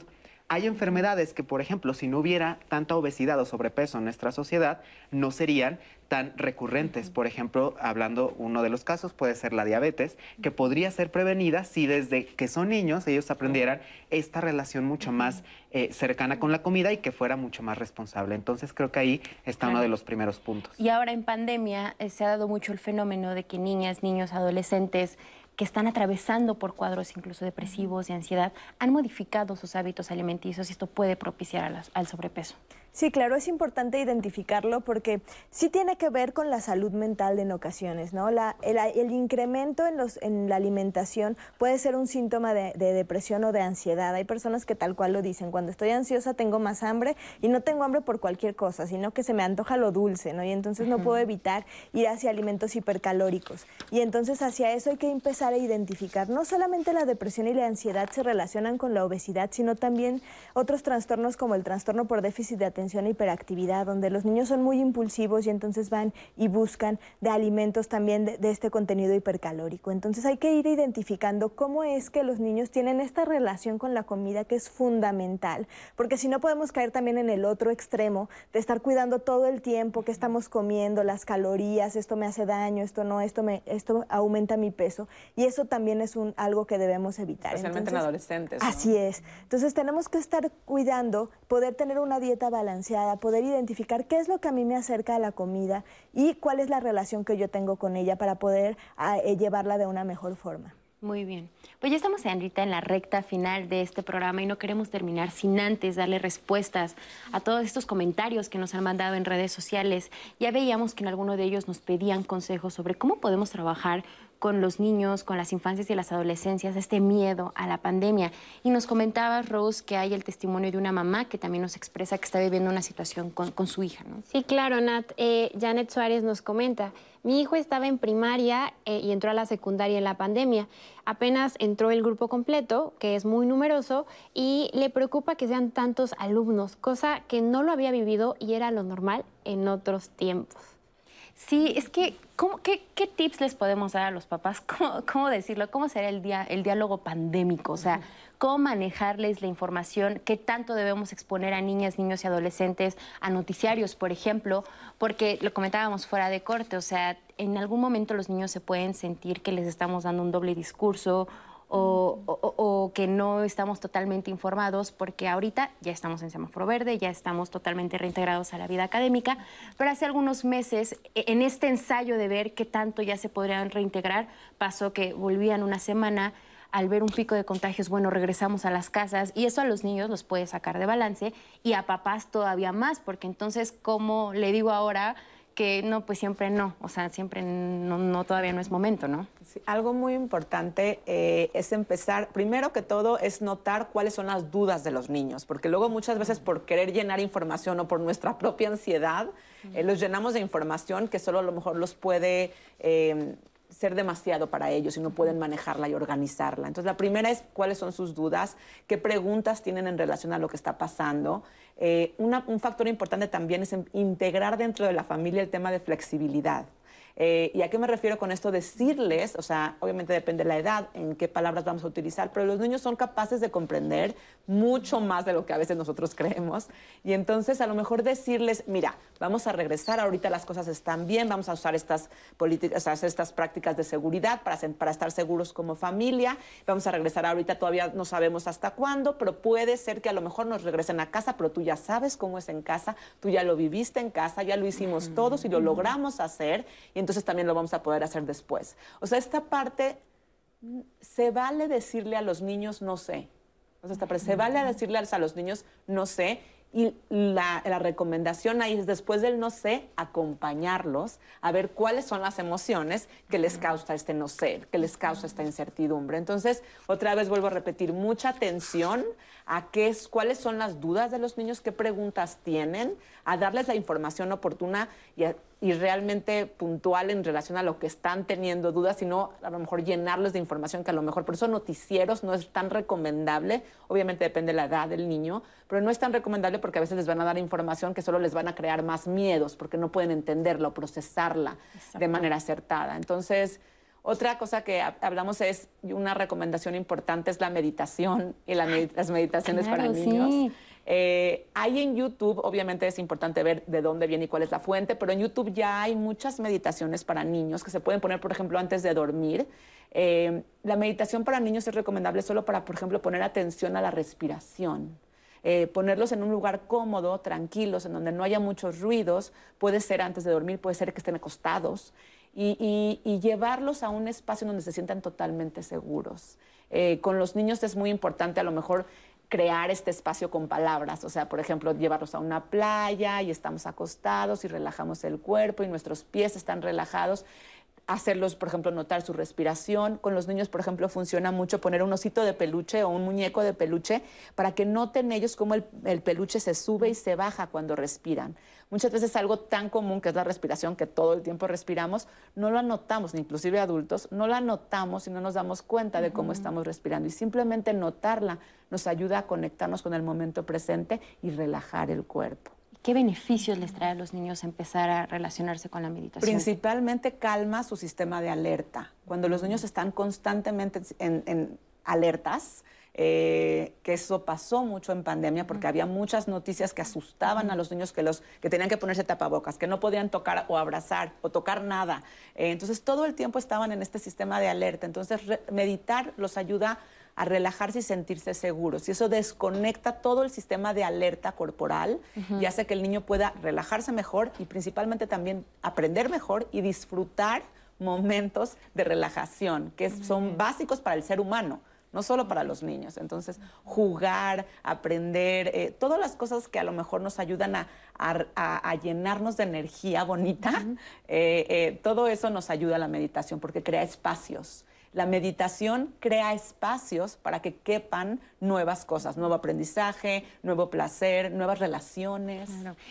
E: Hay enfermedades que, por ejemplo, si no hubiera tanta obesidad o sobrepeso en nuestra sociedad, no serían tan recurrentes. Por ejemplo, hablando uno de los casos puede ser la diabetes, que podría ser prevenida si desde que son niños ellos aprendieran esta relación mucho más eh, cercana con la comida y que fuera mucho más responsable. Entonces creo que ahí está uno de los primeros puntos.
B: Y ahora en pandemia eh, se ha dado mucho el fenómeno de que niñas, niños, adolescentes que están atravesando por cuadros incluso depresivos y ansiedad han modificado sus hábitos alimenticios y esto puede propiciar a las- al sobrepeso.
D: Sí, claro, es importante identificarlo porque sí tiene que ver con la salud mental en ocasiones, ¿no? La- el, el incremento en, los, en la alimentación puede ser un síntoma de, de depresión o de ansiedad. Hay personas que tal cual lo dicen, cuando estoy ansiosa tengo más hambre y no tengo hambre por cualquier cosa, sino que se me antoja lo dulce, ¿no? Y entonces no puedo evitar ir hacia alimentos hipercalóricos. Y entonces hacia eso hay que empezar a identificar. No solamente la depresión y la ansiedad se relacionan con la obesidad, sino también otros trastornos como el trastorno por déficit de atención e hiperactividad, donde los niños son muy impulsivos y entonces van y buscan de alimentos también de, de este contenido hipercalórico. Entonces hay que ir identificando cómo es que los niños tienen esta relación con la comida que es fundamental, porque si no podemos caer también en el otro extremo de estar cuidando todo el tiempo que estamos comiendo, las calorías, esto me hace daño, esto no, esto me esto aumenta mi peso y eso también es un algo que debemos evitar.
F: Especialmente en adolescentes, ¿no?
D: Así es. Entonces tenemos que estar cuidando, poder tener una dieta balanceada, poder identificar qué es lo que a mí me acerca a la comida y cuál es la relación que yo tengo con ella para poder ah, eh, llevarla de una mejor forma.
B: Muy bien. Pues ya estamos, Anrita, en la recta final de este programa y no queremos terminar sin antes darle respuestas a todos estos comentarios que nos han mandado en redes sociales. Ya veíamos que en alguno de ellos nos pedían consejos sobre cómo podemos trabajar con los niños, con las infancias y las adolescencias, este miedo a la pandemia. Y nos comentaba, Rose, que hay el testimonio de una mamá que también nos expresa que está viviendo una situación con, con su hija, ¿no?
C: Sí, claro, Nat. Eh, Janet Suárez nos comenta, mi hijo estaba en primaria eh, y entró a la secundaria en la pandemia. Apenas entró el grupo completo, que es muy numeroso, y le preocupa que sean tantos alumnos, cosa que no lo había vivido y era lo normal en otros tiempos.
B: Sí, es que, ¿cómo- qué, qué tips les podemos dar a los papás? [laughs] ¿Cómo, cómo decirlo? ¿Cómo será el, día, el diálogo pandémico? O sea, ¿cómo manejarles la información? ¿Qué tanto debemos exponer a niñas, niños y adolescentes a noticiarios, por ejemplo? Porque lo comentábamos fuera de corte, o sea, en algún momento los niños se pueden sentir que les estamos dando un doble discurso o, o- o- o que no estamos totalmente informados porque ahorita ya estamos en semáforo verde, ya estamos totalmente reintegrados a la vida académica, pero hace algunos meses, e- en este ensayo de ver qué tanto ya se podrían reintegrar, pasó que volvían una semana al ver un pico de contagios, bueno, regresamos a las casas y eso a los niños los puede sacar de balance y a papás todavía más, porque entonces, como le digo ahora que no, pues siempre no, o sea, siempre no, no todavía no es momento, ¿no?
F: Sí, algo muy importante eh, es empezar, primero que todo, es notar cuáles son las dudas de los niños, porque luego muchas veces por querer llenar información o por nuestra propia ansiedad, eh, los llenamos de información que solo a lo mejor los puede eh, ser demasiado para ellos y no pueden manejarla y organizarla. Entonces, la primera es cuáles son sus dudas, qué preguntas tienen en relación a lo que está pasando. Eh, una- un factor importante también es integrar dentro de la familia el tema de flexibilidad. Eh, ¿Y a qué me refiero con esto? Decirles, o sea, obviamente depende de la edad, en qué palabras vamos a utilizar, pero los niños son capaces de comprender mucho más de lo que a veces nosotros [laughs] creemos. Y entonces a lo mejor decirles, mira, vamos a regresar, ahorita las cosas están bien, vamos a usar estas políticas, o sea, estas prácticas de seguridad para, para estar seguros como familia, vamos a regresar ahorita, todavía no sabemos hasta cuándo, pero puede ser que a lo mejor nos regresen a casa, pero tú ya sabes cómo es en casa, tú ya lo viviste en casa, ya lo hicimos todos y lo logramos hacer, y entonces también lo vamos a poder hacer después. O sea, esta parte, mm, se vale decirle a los niños no sé. O sea, esta parte, se vale decirle a los niños no sé Y la, la, recomendación ahí es después del no sé, acompañarlos a ver cuáles son las emociones que les causa este no sé, que les causa esta incertidumbre. Entonces, otra vez vuelvo a repetir, mucha atención a qué es, cuáles son las dudas de los niños, qué preguntas tienen, a darles la información oportuna y, y, realmente puntual en relación a lo que están teniendo dudas, sino a lo mejor llenarles de información que a lo mejor, por eso noticieros no es tan recomendable, obviamente depende de la edad del niño, pero no es tan recomendable porque a veces les van a dar información que solo les van a crear más miedos, porque no pueden entenderla o procesarla de manera acertada. Entonces, otra cosa que hablamos es una recomendación importante es la meditación y las meditaciones para niños. Eh, hay en YouTube, obviamente es importante ver de dónde viene y cuál es la fuente, pero en YouTube ya hay muchas meditaciones para niños que se pueden poner, por ejemplo, antes de dormir. Eh, la meditación para niños es recomendable solo para, por ejemplo, poner atención a la respiración. Eh, ponerlos en un lugar cómodo, tranquilos, en donde no haya muchos ruidos. Puede ser antes de dormir, puede ser que estén acostados y, llevarlos a un espacio donde se sientan totalmente seguros. Eh, con los niños es muy importante a lo mejor crear este espacio con palabras, o sea, por ejemplo, llevarlos a una playa y estamos acostados y relajamos el cuerpo y nuestros pies están relajados hacerlos, por ejemplo, notar su respiración. Con los niños, por ejemplo, funciona mucho poner un osito de peluche o un muñeco de peluche para que noten ellos cómo el, peluche se sube y se baja cuando respiran. Muchas veces algo tan común que es la respiración, que todo el tiempo respiramos, no lo anotamos, inclusive adultos, no la notamos y no nos damos cuenta de cómo estamos respirando. Y simplemente notarla nos ayuda a conectarnos con el momento presente y relajar el cuerpo.
B: ¿Qué beneficios les trae a los niños empezar a relacionarse con la meditación?
F: Principalmente calma su sistema de alerta. Cuando los niños están constantemente en, alertas, eh, que eso pasó mucho en pandemia porque había muchas noticias que asustaban a los niños que, los, que tenían que ponerse tapabocas, que no podían tocar o abrazar o tocar nada. Eh, entonces todo el tiempo estaban en este sistema de alerta. Entonces meditar los ayuda a relajarse y sentirse seguros. Y eso desconecta todo el sistema de alerta corporal y hace que el niño pueda relajarse mejor y principalmente también aprender mejor y disfrutar momentos de relajación, que son básicos para el ser humano no solo para los niños. Entonces, jugar, aprender, eh, todas las cosas que a lo mejor nos ayudan a, llenarnos de energía bonita, eh, eh, todo eso nos ayuda a la meditación porque crea espacios. La meditación crea espacios para que quepan nuevas cosas, nuevo aprendizaje, nuevo placer, nuevas relaciones.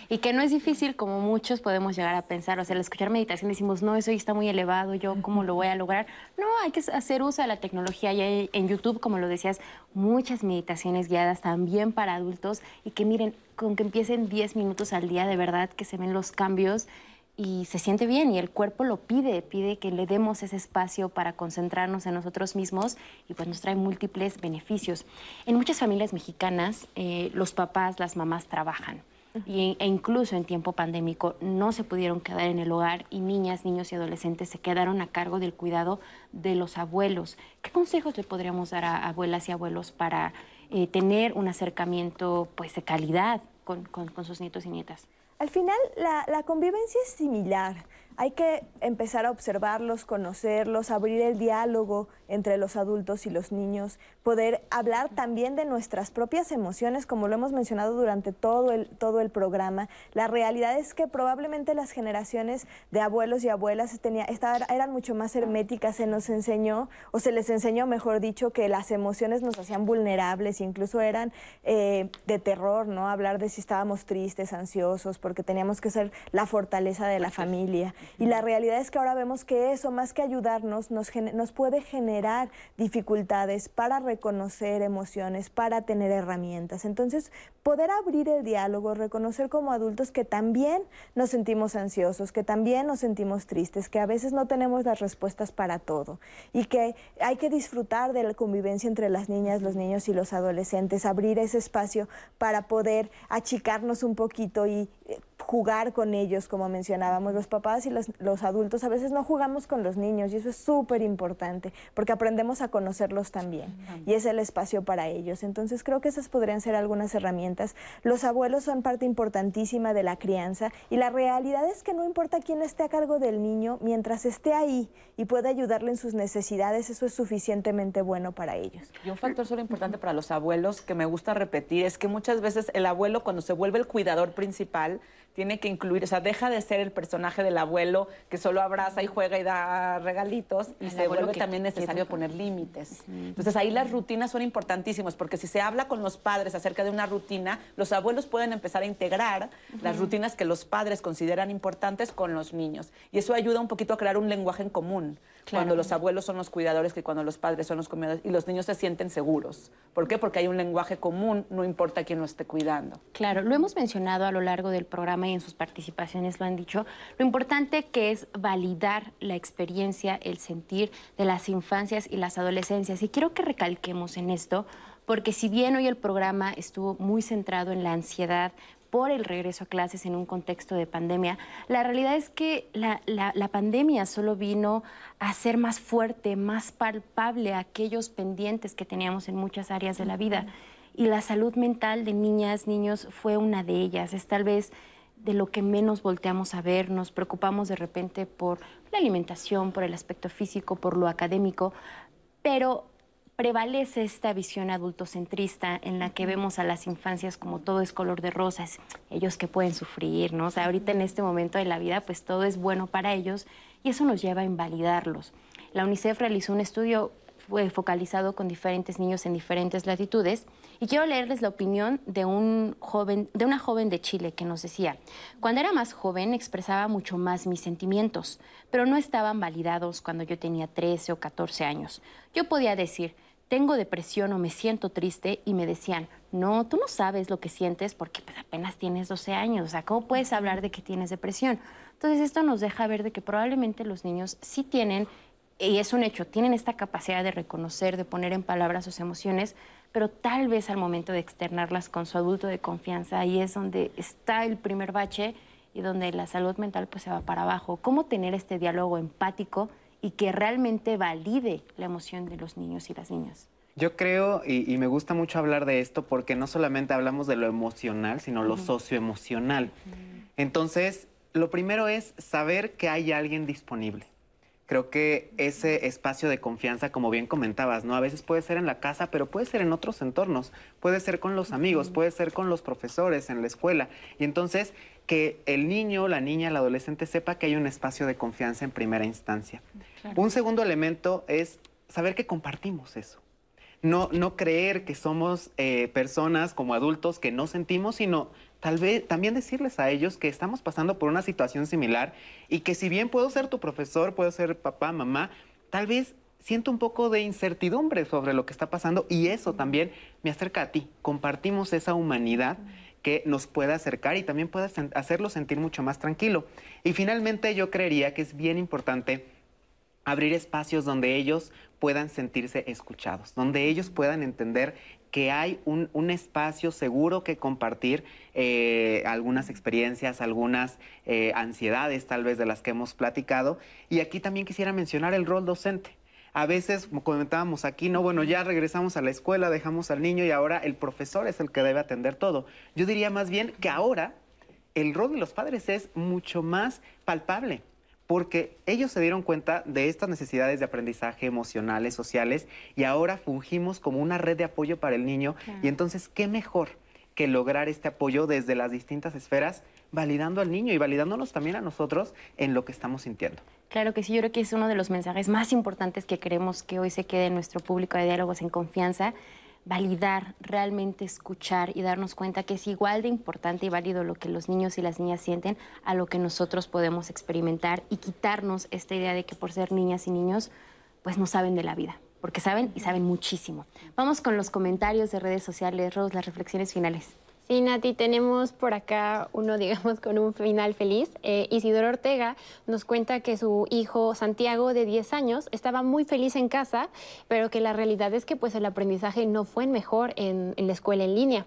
B: Y que no es difícil como muchos podemos llegar a pensar. O sea, al escuchar meditación decimos, no, eso está muy elevado, yo cómo lo voy a lograr. No, hay que hacer uso de la tecnología. Y hay en YouTube, como lo decías, muchas meditaciones guiadas también para adultos y que miren, con que empiecen 10 minutos al día, de verdad que se ven los cambios y se siente bien y el cuerpo lo pide, pide que le demos ese espacio para concentrarnos en nosotros mismos y pues nos trae múltiples beneficios. En muchas familias mexicanas eh, los papás, las mamás trabajan y, e incluso en tiempo pandémico no se pudieron quedar en el hogar y niñas, niños y adolescentes se quedaron a cargo del cuidado de los abuelos. ¿Qué consejos le podríamos dar a abuelas y abuelos para eh, tener un acercamiento pues, de calidad con, con sus nietos y nietas?
D: Al final, la, la, convivencia es similar. Hay que empezar a observarlos, conocerlos, abrir el diálogo entre los adultos y los niños, poder hablar también de nuestras propias emociones, como lo hemos mencionado durante todo el, todo el programa. La realidad es que probablemente las generaciones de abuelos y abuelas tenía, eran mucho más herméticas, se nos enseñó, o se les enseñó, mejor dicho, que las emociones nos hacían vulnerables, incluso eran eh, de terror, ¿no? Hablar de si estábamos tristes, ansiosos, porque teníamos que ser la fortaleza de la familia. Y la realidad es que ahora vemos que eso, más que ayudarnos, nos, nos puede generar dificultades para reconocer emociones, para tener herramientas. Entonces, poder abrir el diálogo, reconocer como adultos que también nos sentimos ansiosos, que también nos sentimos tristes, que a veces no tenemos las respuestas para todo y que hay que disfrutar de la convivencia entre las niñas, los niños y los adolescentes, abrir ese espacio para poder achicarnos un poquito y jugar con ellos, como mencionábamos. Los papás y los, los adultos a veces no jugamos con los niños y eso es súper importante porque aprendemos a conocerlos también y es el espacio para ellos. Entonces creo que esas podrían ser algunas herramientas. Los abuelos son parte importantísima de la crianza y la realidad es que no importa quién esté a cargo del niño, mientras esté ahí y pueda ayudarle en sus necesidades, eso es suficientemente bueno para ellos.
F: Y un factor solo importante para los abuelos que me gusta repetir es que muchas veces el abuelo cuando se vuelve el cuidador principal tiene que incluir, o sea, deja de ser el personaje del abuelo que solo abraza y juega y da regalitos y se vuelve también necesario poner límites. Entonces ahí las rutinas son importantísimas porque si se habla con los padres acerca de una rutina, los abuelos pueden empezar a integrar las rutinas que los padres consideran importantes con los niños y eso ayuda un poquito a crear un lenguaje en común. Cuando los abuelos son los cuidadores que cuando los padres son los cuidadores y los niños se sienten seguros. ¿Por qué? Porque hay un lenguaje común, no importa quién lo esté cuidando.
B: Claro, lo hemos mencionado a lo largo del programa y en sus participaciones lo han dicho, lo importante que es validar la experiencia, el sentir de las infancias y las adolescencias. Y quiero que recalquemos en esto, porque si bien hoy el programa estuvo muy centrado en la ansiedad por el regreso a clases en un contexto de pandemia, la realidad es que la, pandemia solo vino a hacer más fuerte, más palpable aquellos pendientes que teníamos en muchas áreas de la vida. Y la salud mental de niñas, niños fue una de ellas. Es tal vez de lo que menos volteamos a ver, nos preocupamos de repente por la alimentación, por el aspecto físico, por lo académico, pero prevalece esta visión adultocentrista en la que vemos a las infancias como todo es color de rosas, ellos que pueden sufrir, ¿no? O sea, ahorita en este momento de la vida, pues todo es bueno para ellos y eso nos lleva a invalidarlos. La UNICEF realizó un estudio focalizado con diferentes niños en diferentes latitudes y quiero leerles la opinión de un joven de una joven de Chile que nos decía, cuando era más joven expresaba mucho más mis sentimientos, pero no estaban validados cuando yo tenía 13 o 14 años. Yo podía decir, tengo depresión o me siento triste y me decían, no, tú no sabes lo que sientes porque pues, apenas tienes 12 años, o sea, ¿cómo puedes hablar de que tienes depresión? Entonces esto nos deja ver de que probablemente los niños sí tienen, y es un hecho, tienen esta capacidad de reconocer, de poner en palabras sus emociones, pero tal vez al momento de externarlas con su adulto de confianza, ahí es donde está el primer bache y donde la salud mental pues se va para abajo. ¿Cómo tener este diálogo empático? Y que realmente valide la emoción de los niños y las niñas.
E: Yo creo, y, me gusta mucho hablar de esto, porque no solamente hablamos de lo emocional, sino lo socioemocional. Entonces, lo primero es saber que hay alguien disponible. Creo que ese espacio de confianza, como bien comentabas, ¿no? A veces puede ser en la casa, pero puede ser en otros entornos. Puede ser con los amigos, puede ser con los profesores en la escuela. Y entonces, que el niño, la niña, el adolescente sepa que hay un espacio de confianza en primera instancia. Un segundo elemento es saber que compartimos eso. No, no creer que somos eh, personas como adultos que no sentimos, sino tal vez también decirles a ellos que estamos pasando por una situación similar y que si bien puedo ser tu profesor, puedo ser papá, mamá, tal vez siento un poco de incertidumbre sobre lo que está pasando y eso también me acerca a ti. Compartimos esa humanidad que nos pueda acercar y también pueda hacerlo sentir mucho más tranquilo. Y finalmente yo creería que es bien importante abrir espacios donde ellos puedan sentirse escuchados, donde ellos puedan entender que hay un, espacio seguro que compartir eh, algunas experiencias, algunas eh, ansiedades tal vez de las que hemos platicado. Y aquí también quisiera mencionar el rol docente a veces, como comentábamos aquí, no, bueno, ya regresamos a la escuela, dejamos al niño y ahora el profesor es el que debe atender todo. Yo diría más bien que ahora el rol de los padres es mucho más palpable porque ellos se dieron cuenta de estas necesidades de aprendizaje emocionales, sociales, y ahora fungimos como una red de apoyo para el niño. Y entonces, ¿qué mejor que lograr este apoyo desde las distintas esferas, validando al niño y validándonos también a nosotros en lo que estamos sintiendo?
B: Claro que sí, yo creo que es uno de los mensajes más importantes que queremos que hoy se quede en nuestro público de diálogos en confianza, validar, realmente escuchar y darnos cuenta que es igual de importante y válido lo que los niños y las niñas sienten a lo que nosotros podemos experimentar y quitarnos esta idea de que por ser niñas y niños, pues no saben de la vida, porque saben y saben muchísimo. Vamos con los comentarios de redes sociales, Ros, las reflexiones finales.
C: Sí, Nati, tenemos por acá uno, [laughs] digamos, con un final feliz. Eh, Isidoro Ortega nos cuenta que su hijo Santiago, de 10 años, estaba muy feliz en casa, pero que la realidad es que pues, el aprendizaje no fue mejor en, la escuela en línea.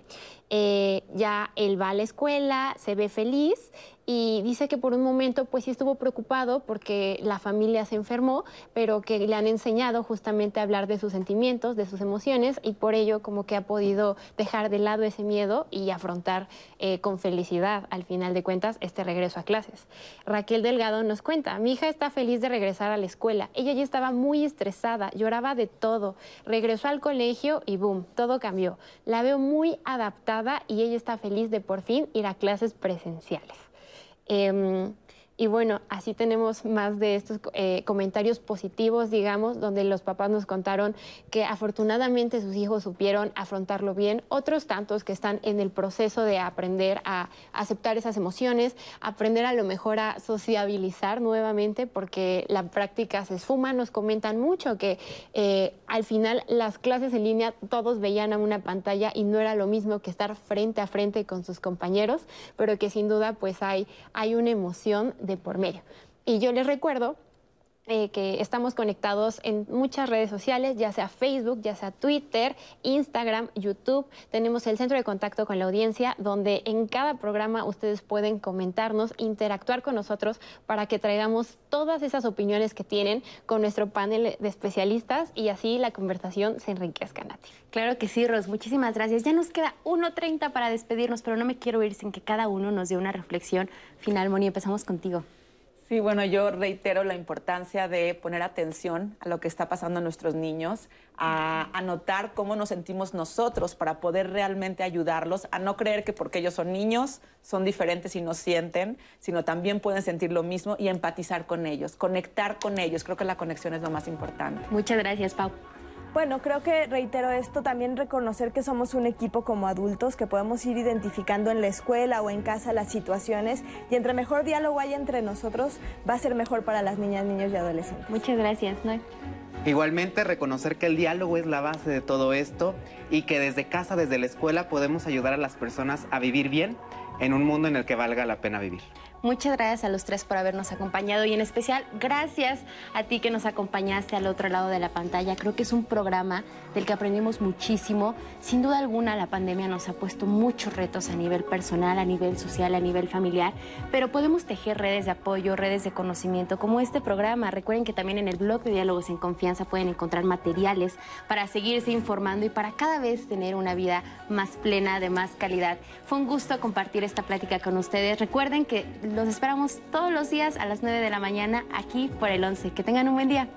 C: Eh, ya él va a la escuela, se ve feliz y dice que por un momento pues sí estuvo preocupado porque la familia se enfermó, pero que le han enseñado justamente a hablar de sus sentimientos, de sus emociones y por ello como que ha podido dejar de lado ese miedo y afrontar eh, con felicidad al final de cuentas este regreso a clases. Raquel Delgado nos cuenta, mi hija está feliz de regresar a la escuela, ella ya estaba muy estresada, lloraba de todo, regresó al colegio y boom, todo cambió. La veo muy adaptada y ella está feliz de por fin ir a clases presenciales. Em, y bueno, así tenemos más de estos eh, comentarios positivos, digamos, donde los papás nos contaron que afortunadamente sus hijos supieron afrontarlo bien. Otros tantos que están en el proceso de aprender a aceptar esas emociones, aprender a lo mejor a sociabilizar nuevamente, porque la práctica se esfuma. Nos comentan mucho que eh, al final las clases en línea todos veían a una pantalla y no era lo mismo que estar frente a frente con sus compañeros, pero que sin duda pues hay, hay una emoción por medio. Y yo les recuerdo eh, que estamos conectados en muchas redes sociales, ya sea Facebook, ya sea Twitter, Instagram, YouTube. Tenemos el centro de contacto con la audiencia, donde en cada programa ustedes pueden comentarnos, interactuar con nosotros para que traigamos todas esas opiniones que tienen con nuestro panel de especialistas y así la conversación se enriquezca, Nati.
B: Claro que sí, Ros. Muchísimas gracias. Ya nos queda 1.30 para despedirnos, pero no me quiero ir sin que cada uno nos dé una reflexión final. Moni, empezamos contigo.
F: Sí, bueno, yo reitero la importancia de poner atención a lo que está pasando a nuestros niños, a, notar cómo nos sentimos nosotros para poder realmente ayudarlos, a no creer que porque ellos son niños son diferentes y no sienten, sino también pueden sentir lo mismo y empatizar con ellos, conectar con ellos. Creo que la conexión es lo más importante.
B: Muchas gracias, Pau.
D: Bueno, creo que reitero esto, también reconocer que somos un equipo como adultos, que podemos ir identificando en la escuela o en casa las situaciones y entre mejor diálogo haya entre nosotros, va a ser mejor para las niñas, niños y adolescentes.
B: Muchas gracias, ¿no?
E: Igualmente, reconocer que el diálogo es la base de todo esto y que desde casa, desde la escuela, podemos ayudar a las personas a vivir bien en un mundo en el que valga la pena vivir.
B: Muchas gracias a los tres por habernos acompañado y en especial gracias a ti que nos acompañaste al otro lado de la pantalla. Creo que es un programa del que aprendimos muchísimo. Sin duda alguna la pandemia nos ha puesto muchos retos a nivel personal, a nivel social, a nivel familiar, pero podemos tejer redes de apoyo, redes de conocimiento como este programa. Recuerden que también en el blog de Diálogos en Confianza pueden encontrar materiales para seguirse informando y para cada vez tener una vida más plena, de más calidad. Fue un gusto compartir esta plática con ustedes. Recuerden que los esperamos todos los días a las 9 de la mañana aquí por el 11. Que tengan un buen día.